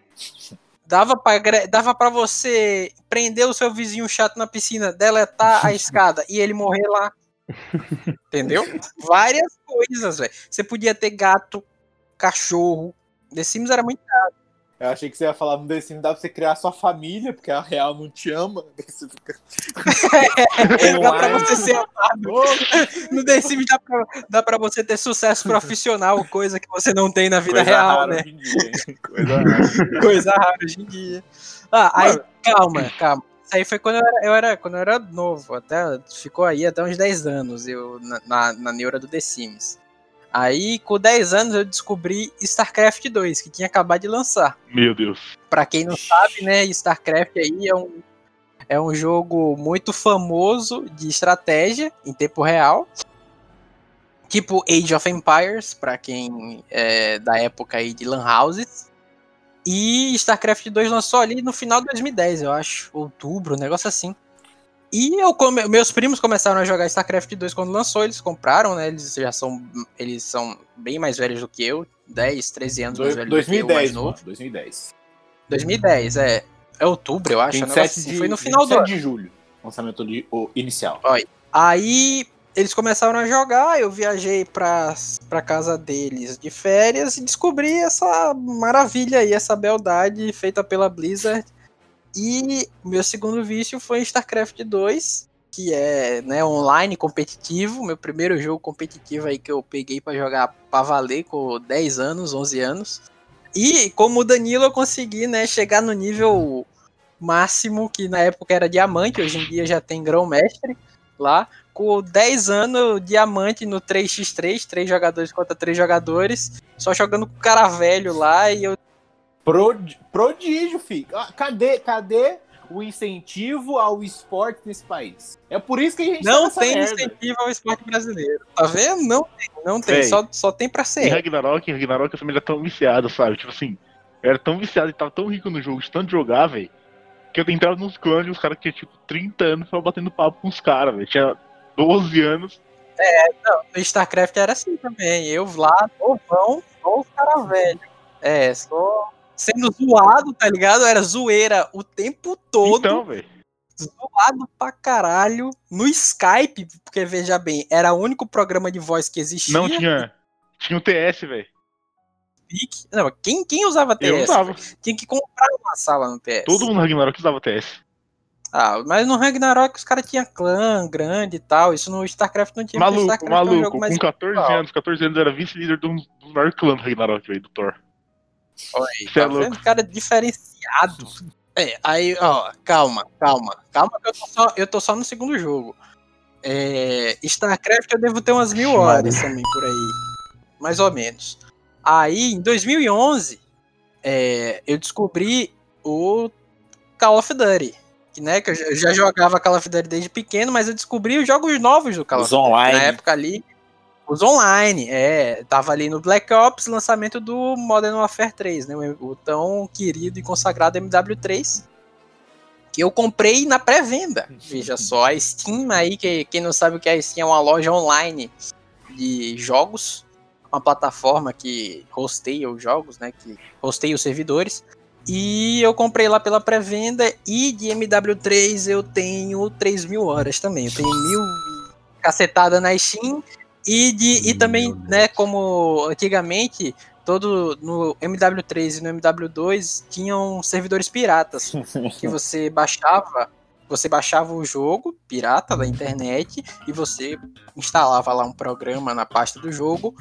Dava pra, gre- dava pra você prender o seu vizinho chato na piscina, deletar a (laughs) escada e ele morrer lá. (laughs) Entendeu? Várias coisas, velho. Você podia ter gato, cachorro. The Sims era muito. Eu achei que você ia falar no The Sims dá pra você criar sua família, porque a real não te ama. (laughs) Você fica (laughs) Dá pra você ser amado. No The Sims dá pra, dá pra você ter sucesso (laughs) profissional, coisa que você não tem na vida coisa real, rara né? hoje em dia, hein? Coisa rara. Coisa rara hoje em dia. Ah, aí, calma, calma. Isso aí foi quando eu era, eu era- quando eu era novo, até ficou aí até uns 10 anos eu na, na, na neura do The Sims. Aí, com 10 anos, eu descobri StarCraft 2, que tinha acabado de lançar. Meu Deus. Pra quem não sabe, né, StarCraft aí é um, é um jogo muito famoso de estratégia em tempo real. Tipo Age of Empires, pra quem é da época aí de Lan Houses. E StarCraft 2 lançou ali no final de 2010, eu acho. Outubro, um negócio assim. E eu come- meus primos começaram a jogar StarCraft 2 quando lançou, eles compraram, né? Eles já são. Eles são bem mais velhos do que eu. 10, 13 anos mais velhos do que eu, 2010, mais novo. mano. 2010. 2010, é. É outubro, eu acho. um negócio 27 assim, de, Foi no final do 27 ano. de julho. Lançamento de, o inicial. Aí eles começaram a jogar, eu viajei pra, pra casa deles de férias e descobri essa maravilha aí, essa beldade feita pela Blizzard. E o meu segundo vício foi StarCraft 2, que é né, online competitivo, meu primeiro jogo competitivo aí que eu peguei pra jogar pra valer com 10 anos, 11 anos. E como o Danilo eu consegui, né, chegar no nível máximo, que na época era diamante, hoje em dia já tem grão-mestre lá, com 10 anos, diamante no 3x3, 3 jogadores contra 3 jogadores, só jogando com cara velho lá, e eu Prod- prodígio, filho. Ah, Cadê, cadê o incentivo ao esporte nesse país? É por isso que a gente tá não nessa tem merda. incentivo ao esporte brasileiro. Tá vendo? Não tem, não tem, só, só tem pra Em ser. Ragnarok, em Ragnarok eu também era tão viciado, sabe? Tipo assim, eu era tão viciado e tava tão rico no jogo, de tanto jogar, velho, que eu entrava nos clãs e os caras que tinham tipo 30 anos estavam batendo papo com os caras, velho. Tinha 12 anos. No StarCraft era assim também, eu lá, novão, só os caras velhos. É, só sendo zoado, tá ligado? Era zoeira o tempo todo. Então, velho. zoado pra caralho no Skype, porque veja bem, era o único programa de voz que existia. Não tinha. Tinha o TS, velho. Não, quem, quem usava TS? Eu usava. Tinha que comprar uma sala no TS. Todo mundo no Ragnarok usava TS. Ah, mas no Ragnarok os caras tinham clã grande e tal. Isso no StarCraft não tinha. Maluco, StarCraft é um maluco. Com 14 individual. anos, 14 anos era vice-líder de um dos maiores clãs do Ragnarok, velho, do Thor. Olha aí, Cê é tá vendo? Cara diferenciado. É, aí, ó, calma, calma, calma, que eu tô só, eu tô só no segundo jogo. É, StarCraft eu devo ter umas mil horas também por aí, mais ou menos. Aí, em 2011, é, eu descobri o Call of Duty. Que, né, que eu já- jogava Call of Duty desde pequeno, mas eu descobri os jogos novos do Call of Os Duty. online. Na época ali, os online, é. Tava ali no Black Ops, lançamento do Modern Warfare 3, né? O, tão querido e consagrado MW3. Que eu comprei na pré-venda. Veja só, a Steam aí, que, quem não sabe o que é a Steam, é uma loja online de jogos. Uma plataforma que hosteia os jogos, né? Que hosteia os servidores. E eu comprei lá pela pré-venda. E de MW3 eu tenho 3 mil horas também. Eu tenho mil cacetada na Steam. E, de, e também, né, como antigamente, todo no MW3 e no MW2 tinham servidores piratas (laughs) que você baixava, você baixava o jogo pirata da internet e você instalava lá um programa na pasta do jogo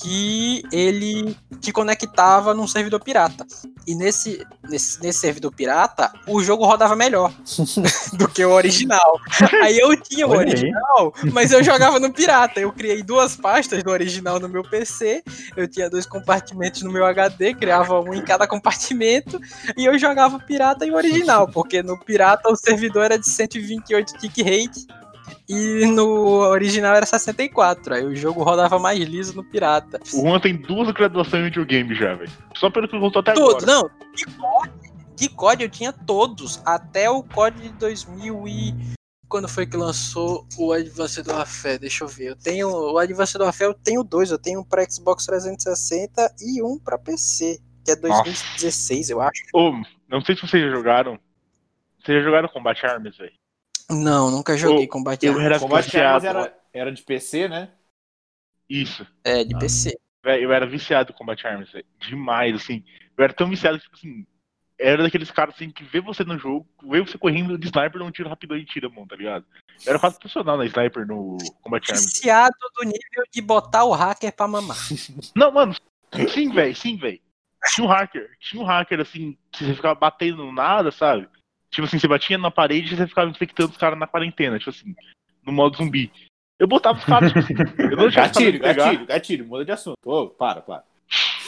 que ele te conectava num servidor pirata. E nesse, nesse, nesse servidor pirata, o jogo rodava melhor (laughs) do que o original. Aí eu tinha o original, mas eu jogava no pirata. Eu criei duas pastas do original no meu PC, eu tinha dois compartimentos no meu HD, criava um em cada compartimento, e eu jogava o pirata e o original, porque no pirata o servidor era de 128 tick rate e no original era 64. Aí o jogo rodava mais liso no pirata. O Juan tem duas graduações em videogame já, velho. Só pelo que voltou até Todos, agora. não, de COD, de COD eu tinha todos, até o COD de 2000 e... Quando foi que lançou o Advanced Warfare? Deixa eu ver. Eu tenho o Advanced Warfare, eu tenho dois. Eu tenho um pra Xbox 360 e um pra PC, que é 2016, eu acho. Ô, não sei se vocês já jogaram. Vocês já jogaram Combat Arms, velho? Não, nunca joguei Ô, Combate Eu Arms. era Combate viciado. Arms era, era de PC, né? Isso. É, de Ah. PC. Velho, eu era viciado em Combat Arms, velho. Demais, assim. Eu era tão viciado que, tipo assim, era daqueles caras assim que vê você no jogo, vê você correndo de sniper, não tira rapidão e tira, mano, tá ligado? Eu era quase profissional na sniper no Combat Arms. Viciado do nível de botar o hacker pra mamar. (laughs) Não, mano, sim, velho, sim, velho. Tinha um hacker, tinha um hacker assim, que você ficava batendo no nada, sabe? Tipo assim, você batia na parede e você ficava infectando os caras na quarentena, tipo assim, no modo zumbi. Eu botava os caras, tipo assim, eu não Gatilho, pegar. gatilho, gatilho, muda de assunto. Ô, para, para.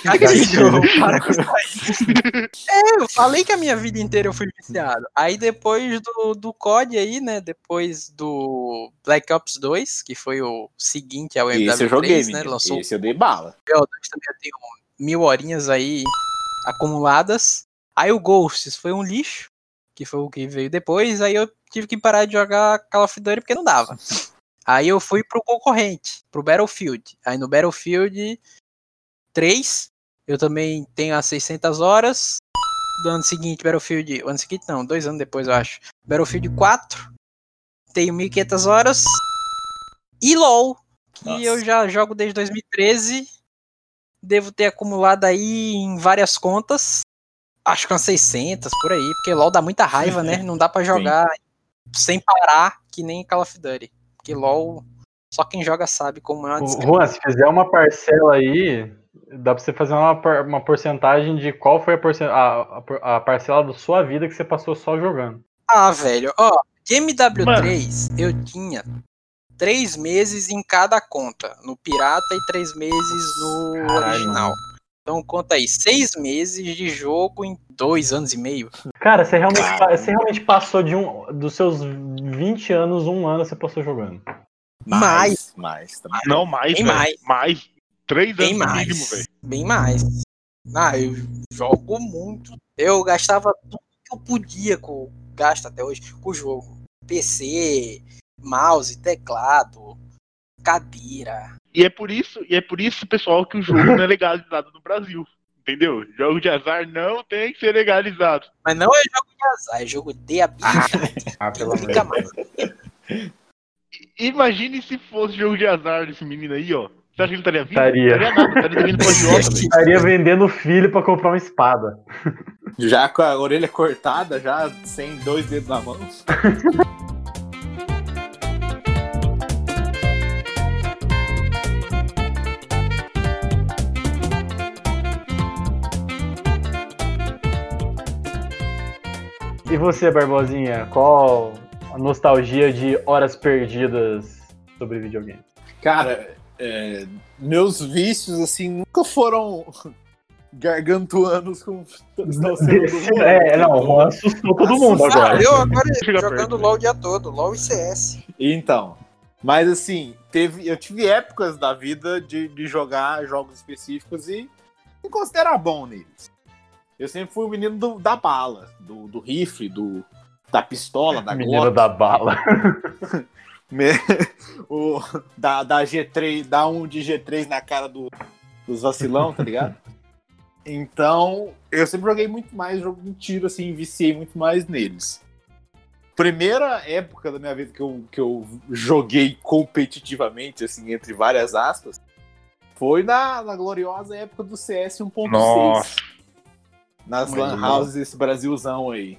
Gatilho, para com isso aí. (laughs) É, eu falei que a minha vida inteira eu fui viciado. Aí depois do, do COD aí, né? Depois do Black Ops 2, que foi o seguinte ao MW3, Esse eu joguei, né? Lançou Esse eu dei bala. o BO2 também eu tenho mil horinhas aí acumuladas. Aí o Ghosts foi um lixo, que foi o que veio depois. Aí eu tive que parar de jogar Call of Duty porque não dava. Aí eu fui pro concorrente, pro Battlefield. Aí no Battlefield 3, eu também tenho as 600 horas. Do ano seguinte, Battlefield. Ano seguinte não, dois anos depois eu acho. Battlefield 4, tenho 1500 horas. E LOL, que Nossa. eu já jogo desde 2013. Devo ter acumulado aí em várias contas. Acho que umas 600 por aí, porque LoL dá muita raiva, né? (laughs) Não dá pra jogar sem parar, que nem Call of Duty. Porque LoL, só quem joga sabe como é uma. Juan, se fizer uma parcela aí, dá pra você fazer uma, uma porcentagem de qual foi a, porcen- a, a a parcela da sua vida que você passou só jogando. Ah, velho, ó, de MW3 eu tinha três meses em cada conta, no pirata e três meses no Caralho, original. Então conta aí, seis meses de jogo em dois anos e meio. Cara, você realmente, você realmente passou de um. Dos seus 20 anos, um ano você passou jogando. Mais. Mais. também. Não, mais, Bem mais. Mais. Três Bem anos no mais. mínimo, velho. Bem mais. Ah, eu jogo muito. Eu gastava tudo que eu podia com. Gasto até hoje com o jogo. PC, mouse, teclado, cadeira. E é por isso, e é por isso, pessoal, que o jogo não é legalizado no Brasil. Entendeu? Jogo de azar não tem que ser legalizado. Mas não é jogo de azar, é jogo de habilidade. Ah, (laughs) pelo amor. Imagine se fosse jogo de azar desse menino aí, ó. Você acha que ele estaria vivo? Estaria. Estaria nada, estaria devendo. (laughs) Estaria vendendo o filho pra comprar uma espada. Já com a orelha cortada, já sem dois dedos na mão. (laughs) E você, Barbosinha, qual a nostalgia de horas perdidas sobre videogame? Cara, é, meus vícios, assim, nunca foram (laughs) gargantuanos como estão sendo. É, não, Juan assustou todo mundo Ah, agora. eu agora jogando perto, LOL o dia todo, LOL e CS. Então, mas assim, teve, eu tive épocas da vida de, de jogar jogos específicos e me considerar bom neles. Eu sempre fui o menino do- da bala, do, do rifle, do, da pistola, da Menino Glock, da bala. (laughs) o, da, da G3, dá um de G3 na cara do, dos vacilão, tá ligado? (laughs) Então, eu sempre joguei muito mais jogo de tiro, assim, viciei muito mais neles. Primeira época da minha vida que eu, que eu joguei competitivamente, assim, entre várias aspas, foi na, na gloriosa época do CS 1.6. Nas Muito lan bom. houses desse Brasilzão aí.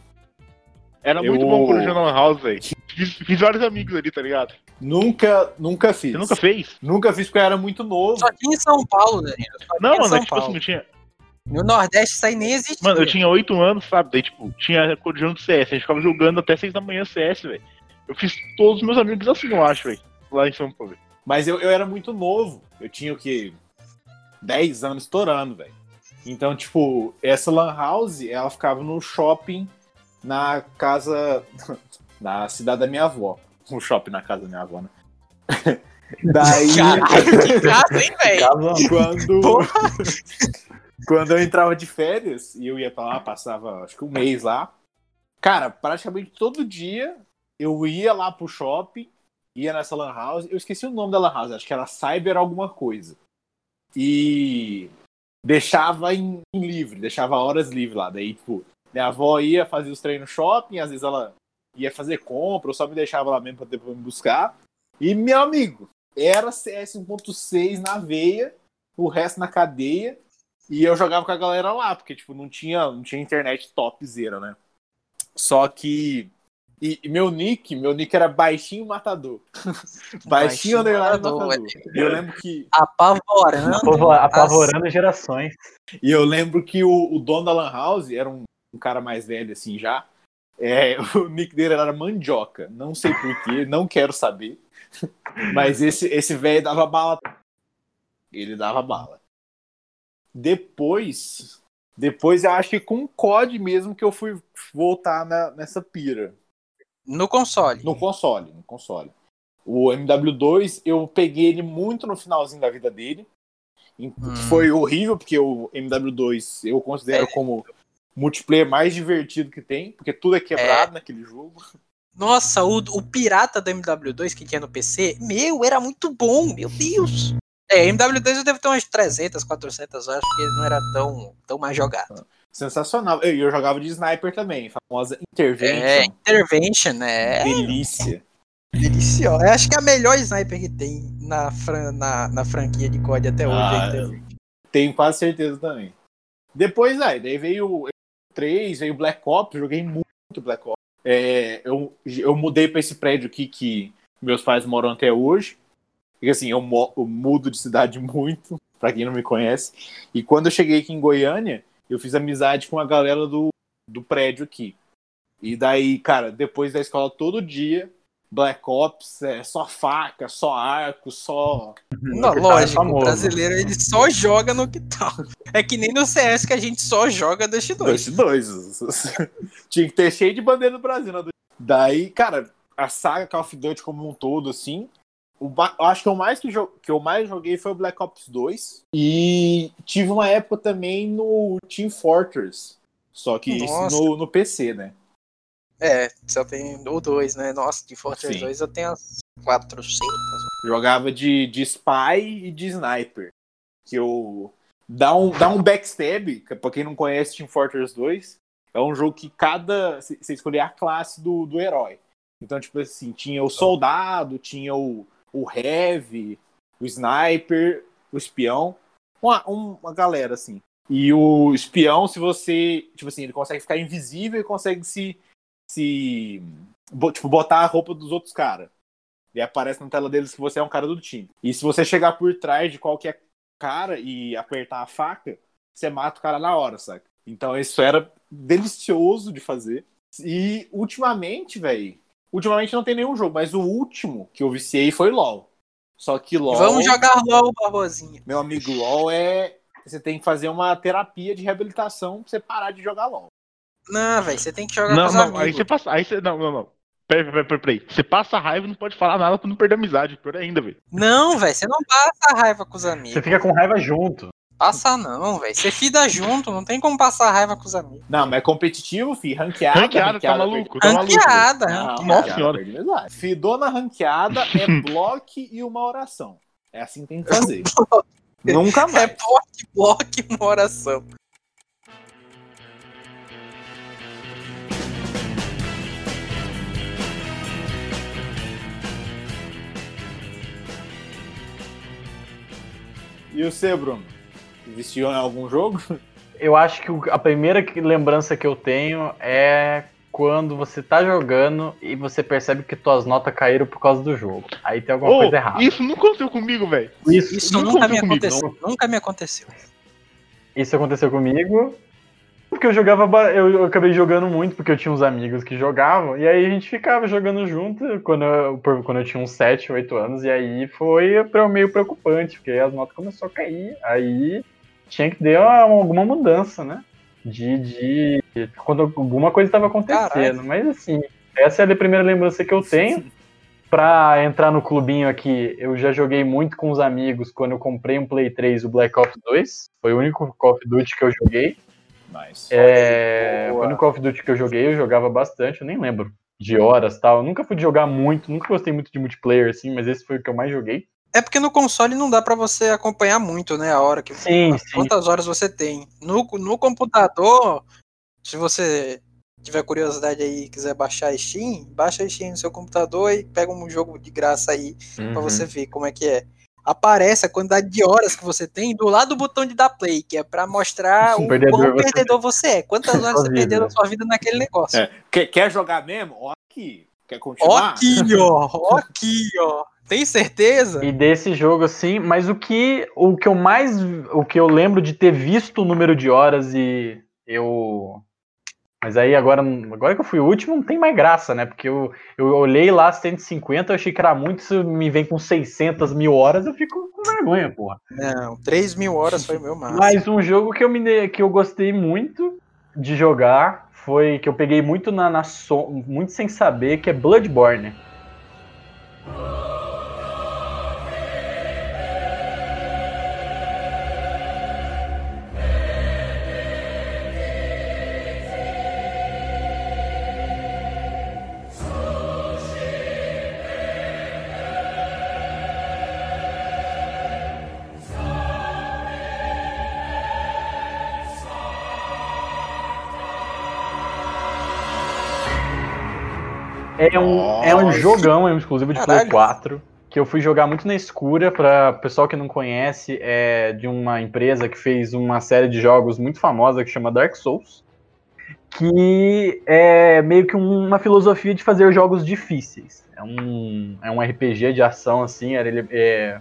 Era Eu- muito bom quando eu na House, velho. Fiz, fiz vários amigos ali, tá ligado? Nunca, nunca fiz. Você nunca fez? Nunca fiz porque eu era muito novo. Só tinha em São Paulo. Só Não, mano, é tipo Paulo. assim, eu tinha. No Nordeste isso aí nem existia. Mano, eu tinha 8 anos, sabe? Daí, tipo, tinha coordenando CS. A gente ficava jogando até 6 da manhã CS, velho. Eu fiz todos os meus amigos assim, eu acho, velho. Lá em São Paulo. Mas eu, eu era muito novo. Eu tinha o quê? 10 anos estourando, velho. Então, tipo, essa lan house, ela ficava no shopping na casa. (laughs) na cidade da minha avó. Um shopping na casa da minha avó, né? (laughs) Daí. Caralho, que (laughs) casa, hein, velho? Quando. quando eu entrava de férias e eu ia pra lá, passava acho que um mês lá. Cara, praticamente todo dia eu ia lá pro shopping, ia nessa Lan House. Eu esqueci o nome da Lan House, acho que era Cyber alguma coisa. E deixava em, em livre, deixava horas livre lá. Daí, tipo, minha avó ia fazer os treinos no shopping, às vezes ela ia fazer compra, ou só me deixava lá mesmo pra depois me buscar. E meu amigo, era CS 1.6 na veia, o resto na cadeia. E eu jogava com a galera lá, porque tipo, não tinha, não tinha internet topzera, né? Só que. E, e meu nick, meu nick era baixinho matador. (laughs) baixinho Baixinho underline matador, matador. E eu lembro que. Apavorando. (laughs) Apavorando gerações. E eu lembro que o, o dono da Lan House era um, um cara mais velho, assim, já. É, (laughs) o nick dele era Mandioca. Não sei porquê, não quero saber. Mas esse, esse velho dava bala. Ele dava bala. Depois. Depois eu acho que com o COD mesmo que eu fui voltar na- nessa pira. No console. No console, no console. O MW2, eu peguei ele muito no finalzinho da vida dele. Hum. Foi horrível, porque o MW2 eu considero É. como multiplayer mais divertido que tem, porque tudo é quebrado naquele jogo. Nossa, o, o pirata do MW2 que tinha no PC, meu, era muito bom, meu Deus. É, MW2 eu devo ter umas 300, 400 horas, porque ele não era tão, tão mais jogado. Sensacional. Eu, eu jogava de sniper também, famosa É, Intervention. Intervention, né? Delícia. Delicioso. Eu acho que é a melhor sniper que tem na, fran- na, na franquia de COD até hoje. Ah, é Intervention. Tenho quase certeza também. Depois, aí, daí veio o 3, veio o Black Ops, joguei muito Black Ops. É, eu, eu mudei pra esse prédio aqui que meus pais moram até hoje. Porque assim, eu, mo- eu mudo de cidade (laughs) muito, pra quem não me conhece. E quando eu cheguei aqui em Goiânia, eu fiz amizade com a galera do, do prédio aqui. E daí, cara, depois da escola todo dia, Black Ops, é só faca, só arco, só Não, que tá lógico, o brasileiro ele só joga no que tá. É que nem no CS que a gente só joga Dust 2. Dois, dois. (laughs) Tinha que ter cheio de bandeira do Brasil. Né? Daí, cara, a saga Call of Duty como um todo, assim. O, acho que o mais que, que eu mais joguei foi o Black Ops 2. E tive uma época também no Team Fortress. Só que no, no PC, né? É, só tem o 2, né? Nossa, de Fortress Sim. 2 eu tenho as 400. Jogava de, de Spy e de Sniper. Que eu. dá um, dá um backstab, que pra quem não conhece Team Fortress 2, é um jogo que cada. Você escolher a classe do, do herói. Então, tipo assim, tinha o soldado, tinha o, o heavy, o sniper, o espião. Uma, uma galera, assim. E o espião, se você. Tipo assim, ele consegue ficar invisível e consegue se. se tipo, botar a roupa dos outros caras. E aparece na tela deles que você é um cara do time. E se você chegar por trás de qualquer cara e apertar a faca, você mata o cara na hora, saca? Então isso era delicioso de fazer. E ultimamente, velho. Ultimamente não tem nenhum jogo, mas o último que eu viciei foi LOL. Só que LOL. Vamos jogar LOL, Barbosinha. Meu amigo, LOL é. Você tem que fazer uma terapia de reabilitação pra você parar de jogar LOL. Não, velho, você tem que jogar com Não, os não, amigos. aí você passa. Aí você. Não, não, não. Peraí, peraí, peraí, peraí. Você passa raiva e não pode falar nada pra não perder a amizade. Pior ainda, velho. Não, velho, você não passa raiva com os amigos. Você fica com raiva junto. Passa não, velho. Você fida junto, não tem como passar raiva com os amigos. Não, mas é competitivo, fi. Ranqueada. Ranqueada, tá maluco? Tá maluco. Ranqueada, Não, ranqueada. Nossa senhora. Fidou na ranqueada é (laughs) bloque e uma oração. É assim que tem que fazer. (laughs) Nunca É mais. bloque, bloque, uma oração. E você, Bruno? Viciou em algum jogo? Eu acho que a primeira lembrança que eu tenho é quando você tá jogando e você percebe que tuas notas caíram por causa do jogo. Aí tem alguma Ô, coisa errada. isso nunca aconteceu comigo, velho. Isso, Isso nunca nunca me aconteceu comigo, aconteceu. Nunca me aconteceu. isso aconteceu comigo. Porque eu jogava. Eu, acabei jogando muito, porque eu tinha uns amigos que jogavam. E aí a gente ficava jogando junto quando eu, quando eu tinha uns 7, 8 anos. E aí foi meio preocupante, porque aí as notas começaram a cair. Aí tinha que ter uma- alguma mudança, né? De. de quando alguma coisa estava acontecendo. Caralho. Mas assim, essa é a primeira lembrança que eu tenho. Pra entrar no clubinho aqui, eu já joguei muito com os amigos quando eu comprei um Play 3, o Black Ops 2. Foi o único Call of Duty que eu joguei. Mas. É, Boa. foi no Call of Duty que eu joguei, eu jogava bastante, eu nem lembro de horas tal. Eu nunca fui de jogar muito, nunca gostei muito de multiplayer, assim, mas esse foi o que eu mais joguei. É porque no console não dá pra você acompanhar muito, né? A hora que. Sim, sim. Quantas horas você tem. No, no computador, se você tiver curiosidade aí e quiser baixar a Steam, baixa a Steam no seu computador e pega um jogo de graça aí pra Uhum. você ver como é que é. Aparece a quantidade de horas que você tem do lado do botão de dar play, que é pra mostrar o Perdedor quão você perdedor você é. Quantas (laughs) horas você perdeu na sua vida naquele negócio. É, quer, quer jogar mesmo? Ó aqui. Quer Ó continuar? aqui, ó. Ó (laughs) aqui, ó. Tem certeza? E desse jogo, assim, mas o que, o que eu mais. O que eu lembro de ter visto o número de horas e eu. Mas aí agora, agora que eu fui o último, não tem mais graça, né? Porque eu, eu olhei lá 150, eu achei que era muito, se me vem com 600 mil horas, eu fico com vergonha, porra. Não, 3 mil horas foi o meu máximo. Mas um jogo que eu, me, que eu gostei muito de jogar foi que eu peguei muito na, na so- muito sem saber, que é Bloodborne. É um, é um jogão, é um exclusivo de Play Caralho. 4, que eu fui jogar muito na escura, para pessoal que não conhece, é de uma empresa que fez uma série de jogos muito famosa que chama Dark Souls, que é meio que um- uma filosofia de fazer jogos difíceis. É um, é um RPG de ação, assim, era ele, é,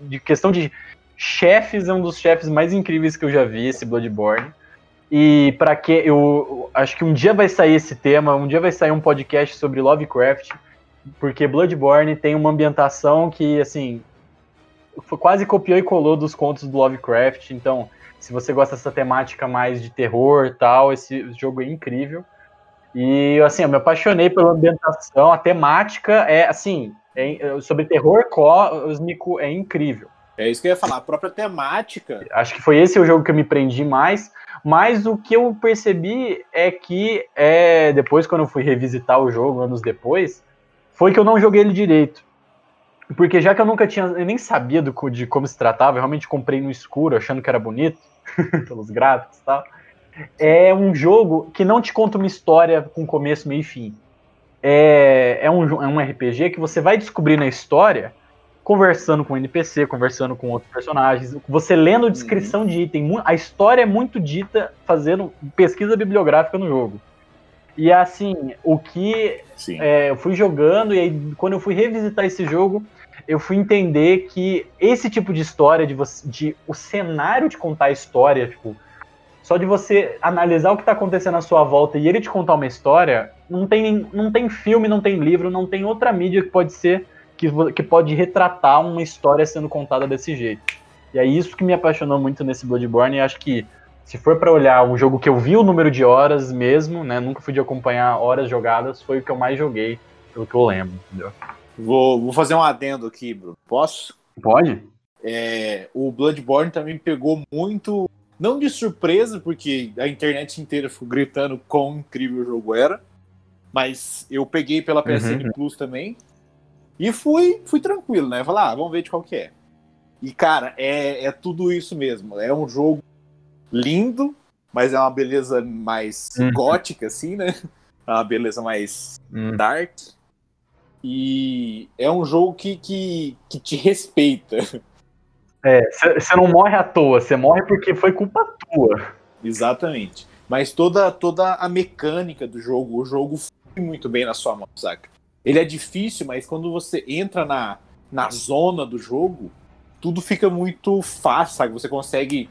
de questão de chefes, é um dos chefes mais incríveis que eu já vi, esse Bloodborne. E para que eu, acho que um dia vai sair esse tema, um dia vai sair um podcast sobre Lovecraft, porque Bloodborne tem uma ambientação que assim quase copiou e colou dos contos do Lovecraft. Então, se você gosta dessa temática mais de terror e tal, esse jogo é incrível. E assim, eu me apaixonei pela ambientação, a temática é assim, é- sobre terror cósmico é incrível. É isso que eu ia falar. A própria temática. Acho que foi esse o jogo que eu me prendi mais. Mas o que eu percebi é que, é, depois, quando eu fui revisitar o jogo, anos depois, foi que eu não joguei ele direito. Porque já que eu nunca tinha, eu nem sabia do, de como se tratava, eu realmente comprei no escuro, achando que era bonito, (laughs) pelos gráficos e tal. É um jogo que não te conta uma história com começo, meio e fim. É, é, um, é um RPG que você vai descobrindo a história conversando com o NPC, conversando com outros personagens, você lendo descrição de item. A história é muito dita fazendo pesquisa bibliográfica no jogo. E assim, o que é, eu fui jogando e aí quando eu fui revisitar esse jogo, eu fui entender que esse tipo de história, de, você, de o cenário de contar a história, tipo, só de você analisar o que tá acontecendo à sua volta e ele te contar uma história, não tem, não tem filme, não tem livro, não tem outra mídia que pode ser, que, que pode retratar uma história sendo contada desse jeito. E é isso que me apaixonou muito nesse Bloodborne e acho que se for pra olhar um jogo que eu vi o número de horas mesmo, né, nunca fui de acompanhar horas jogadas, foi o que eu mais joguei, pelo que eu lembro, entendeu? Vou, vou fazer um adendo aqui, Bruno. Posso? Pode? É, o Bloodborne também pegou muito, não de surpresa, porque a internet inteira ficou gritando quão incrível o jogo era, mas eu peguei pela PSN Plus também e fui, fui tranquilo, né? Falar, ah, vamos ver de qual que é. E, cara, é, é tudo isso mesmo. É um jogo lindo, mas é uma beleza mais Uhum. gótica, assim, né? (laughs) É uma beleza mais dark. E é um jogo que, que, que te respeita. (laughs) É, você não morre à toa, você morre porque foi culpa tua. Exatamente. Mas toda, toda a mecânica do jogo, o jogo foi muito bem na sua mão, saca? Ele é difícil, mas quando você entra na, na zona do jogo, tudo fica muito fácil, sabe? Você consegue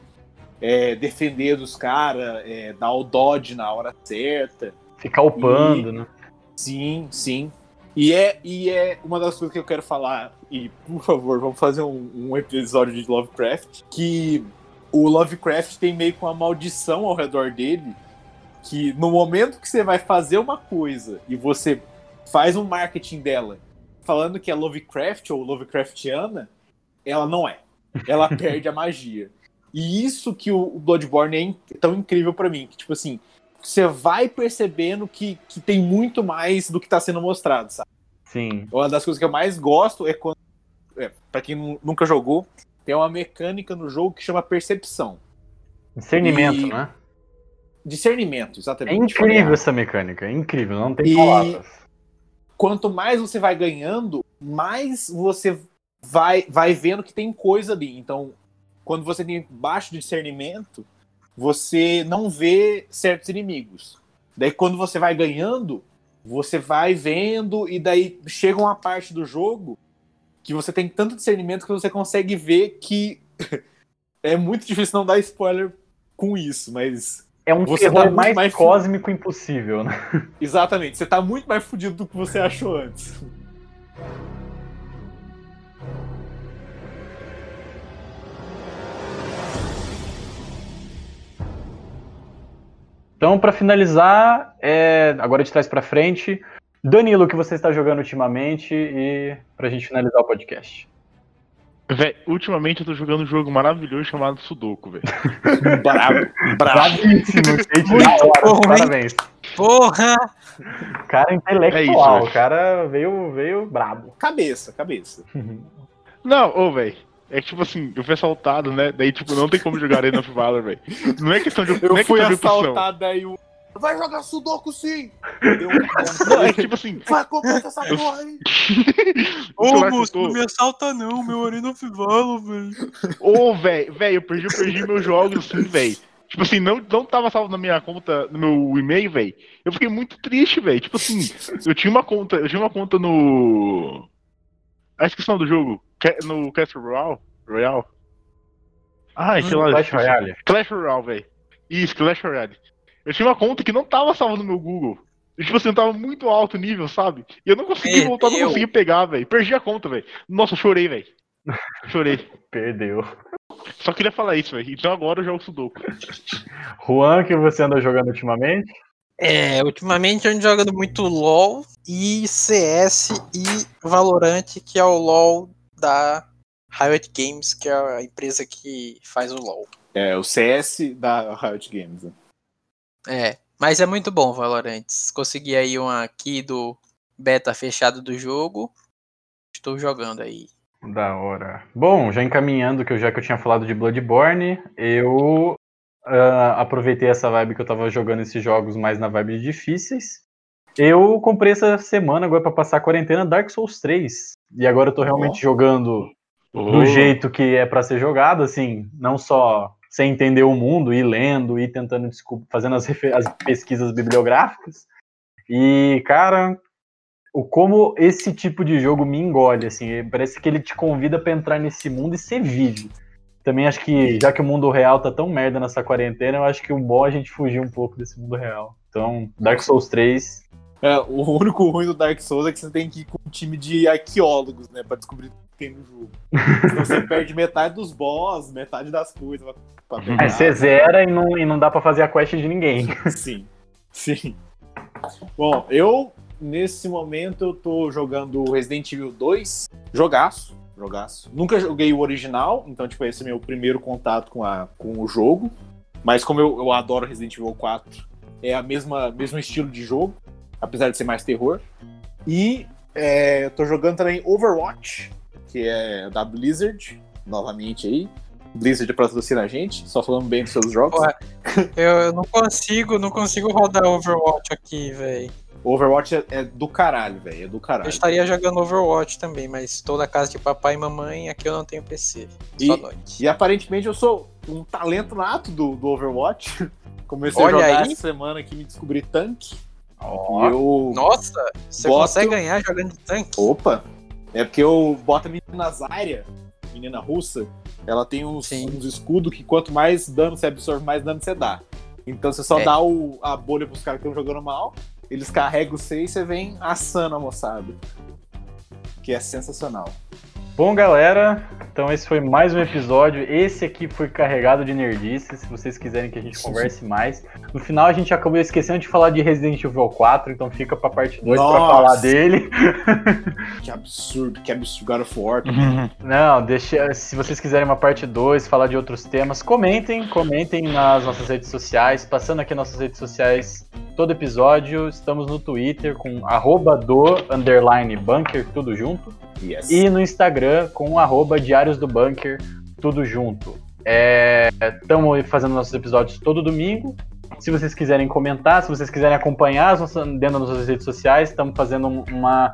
é, defender dos caras, é, dar o dodge na hora certa. Ficar upando, né? Sim, sim. E é, e é uma das coisas que eu quero falar, e por favor, vamos fazer um, um episódio de Lovecraft, que o Lovecraft tem meio que uma maldição ao redor dele, que no momento que você vai fazer uma coisa e você faz um marketing dela falando que é Lovecraft ou Lovecraftiana, ela não é. Ela (laughs) perde a magia. E isso que o Bloodborne é tão incrível pra mim, que tipo assim, você vai percebendo que, que tem muito mais do que tá sendo mostrado, sabe? Sim. Uma das coisas que eu mais gosto é quando, é, para quem nu- nunca jogou, tem uma mecânica no jogo que chama percepção. Discernimento, E- né? Discernimento, É exatamente. incrível essa mecânica, é incrível, não tem E- palavras. Quanto mais você vai ganhando, mais você vai, vai vendo que tem coisa ali. Então, quando você tem baixo discernimento, você não vê certos inimigos. Daí, quando você vai ganhando, você vai vendo, e daí chega uma parte do jogo que você tem tanto discernimento que você consegue ver que (laughs) é muito difícil não dar spoiler com isso, mas É um Você terror tá mais, mais- cósmico impossível, né? (laughs) exatamente, você tá muito mais fudido do que você achou antes. Então, pra finalizar, é, agora de trás pra frente, Danilo, o que você está jogando ultimamente e pra gente finalizar o podcast. Véi, ultimamente eu tô jogando um jogo maravilhoso chamado Sudoku, velho. (laughs) Bravo. Bravíssimo, (laughs) gente, Muito bom, parabéns. Porra! Cara É intelectual, isso, o cara veio, veio brabo. Cabeça, cabeça. (laughs) Não, ô, velho. É que, tipo assim, eu fui assaltado, né? Daí, tipo, não tem como jogar Arena of Valor, velho. Não é questão de Eu não é fui assaltado aí o. Vai jogar Sudoku sim! Deu um Não, é que, tipo assim, Vai comprar essa porra aí! (laughs) o celular custou- me assalta não, meu Arena of Valor, velho. Ô, velho, velho, eu perdi, eu perdi meus jogos, assim, velho. Tipo assim, não, não tava salvo na minha conta, no meu e-mail, velho. Eu fiquei muito triste, velho. Tipo assim, eu tinha uma conta, eu tinha uma conta no. Ah, esqueci o nome do jogo. No Castle Royale? Royale? Ai, sei lá. Clash. Royale. Clash Royale, velho. Isso, Clash Royale. Eu tinha uma conta que não tava salva no meu Google. E, tipo assim, eu tava muito alto nível, sabe? E eu não consegui voltar, não Perdeu. consegui pegar, velho. Perdi a conta, velho. Nossa, eu chorei, velho. Chorei. (laughs) Perdeu. Só queria falar isso, velho. Então agora eu jogo Sudoku. Juan, que você anda jogando ultimamente? É, ultimamente eu ando jogando muito LoL e CS e Valorant, que é o LoL da Riot Games, que é a empresa que faz o LoL. É, o CS da Riot Games. né? É, mas é muito bom Valorant. Consegui aí uma key do beta fechado do jogo. Estou jogando aí. Da hora. Bom, já encaminhando, que eu já que eu tinha falado de Bloodborne, eu ah, aproveitei essa vibe que eu tava jogando esses jogos mais na vibe de difíceis. Eu comprei essa semana agora pra passar a quarentena Dark Souls 3. E agora eu tô realmente jogando do jeito que é pra ser jogado, assim, não só sem entender o mundo, ir lendo, ir tentando desculpa, fazendo as, as pesquisas bibliográficas. E, cara, o como esse tipo de jogo me engole, assim, parece que ele te convida pra entrar nesse mundo e você vive. Também acho que, já que o mundo real tá tão merda nessa quarentena, eu acho que o bom é a gente fugir um pouco desse mundo real. Então, Dark Souls 3, É, o único ruim do Dark Souls é que você tem que ir com um time de arqueólogos, né? Pra descobrir o que tem no jogo. Senão você (laughs) perde metade dos boss, metade das coisas pra, pra é, você zera e não, e não dá pra fazer a quest de ninguém. Sim, sim. Bom, eu, nesse momento, eu tô jogando Resident Evil 2. Jogaço, jogaço. Nunca joguei o original, então, tipo, esse é meu primeiro contato com, a, com o jogo. Mas como eu, eu adoro Resident Evil 4, é a mesma mesmo estilo de jogo, apesar de ser mais terror. E é, eu tô jogando também Overwatch, que é da Blizzard, novamente aí. Blizzard patrocina a gente, só falando bem dos seus jogos. Porra, eu, eu não consigo, não consigo rodar Overwatch aqui, velho. Overwatch é, é do caralho, velho. É do Eu caralho. estaria jogando Overwatch também, mas estou na casa de papai e mamãe, aqui eu não tenho PC. E- noite. E aparentemente eu sou um talento nato do, do Overwatch. (laughs) Comecei Olha a jogar aí. essa semana que me descobri tanque. E eu. Nossa, você Boto- consegue ganhar jogando de tanque? Opa! É porque eu boto a menina Zarya, menina russa, ela tem uns, uns escudos que quanto mais dano você absorve, mais dano você dá. Então você só É. dá o, a bolha pros caras que estão jogando mal, eles carregam você e você vem assando a moçada. Que é sensacional. Bom, galera, então esse foi mais um episódio. Esse aqui foi carregado de nerdice, se vocês quiserem que a gente converse mais. No final a gente acabou esquecendo de falar de Resident Evil 4, então fica pra parte 2 pra falar dele. (laughs) Que absurdo, que absurdo. God of War. Não, deixa. Se vocês quiserem uma parte 2, falar de outros temas, comentem, comentem nas nossas redes sociais, passando aqui nossas redes sociais todo episódio. Estamos no Twitter com arroba do underline bunker, tudo junto. Yes. E no Instagram com arroba Diários do Bunker, tudo junto. Estamos fazendo nossos episódios todo domingo. Se vocês quiserem comentar, se vocês quiserem acompanhar dentro das nossas redes sociais, estamos fazendo um- uma,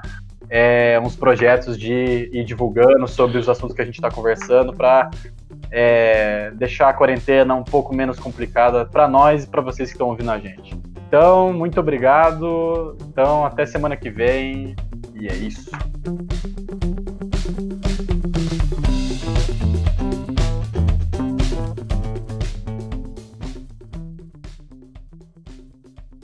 é, uns projetos de ir divulgando sobre os assuntos que a gente está conversando para deixar a quarentena um pouco menos complicada para nós e para vocês que estão ouvindo a gente. Então, muito obrigado. Então, até semana que vem. E é isso.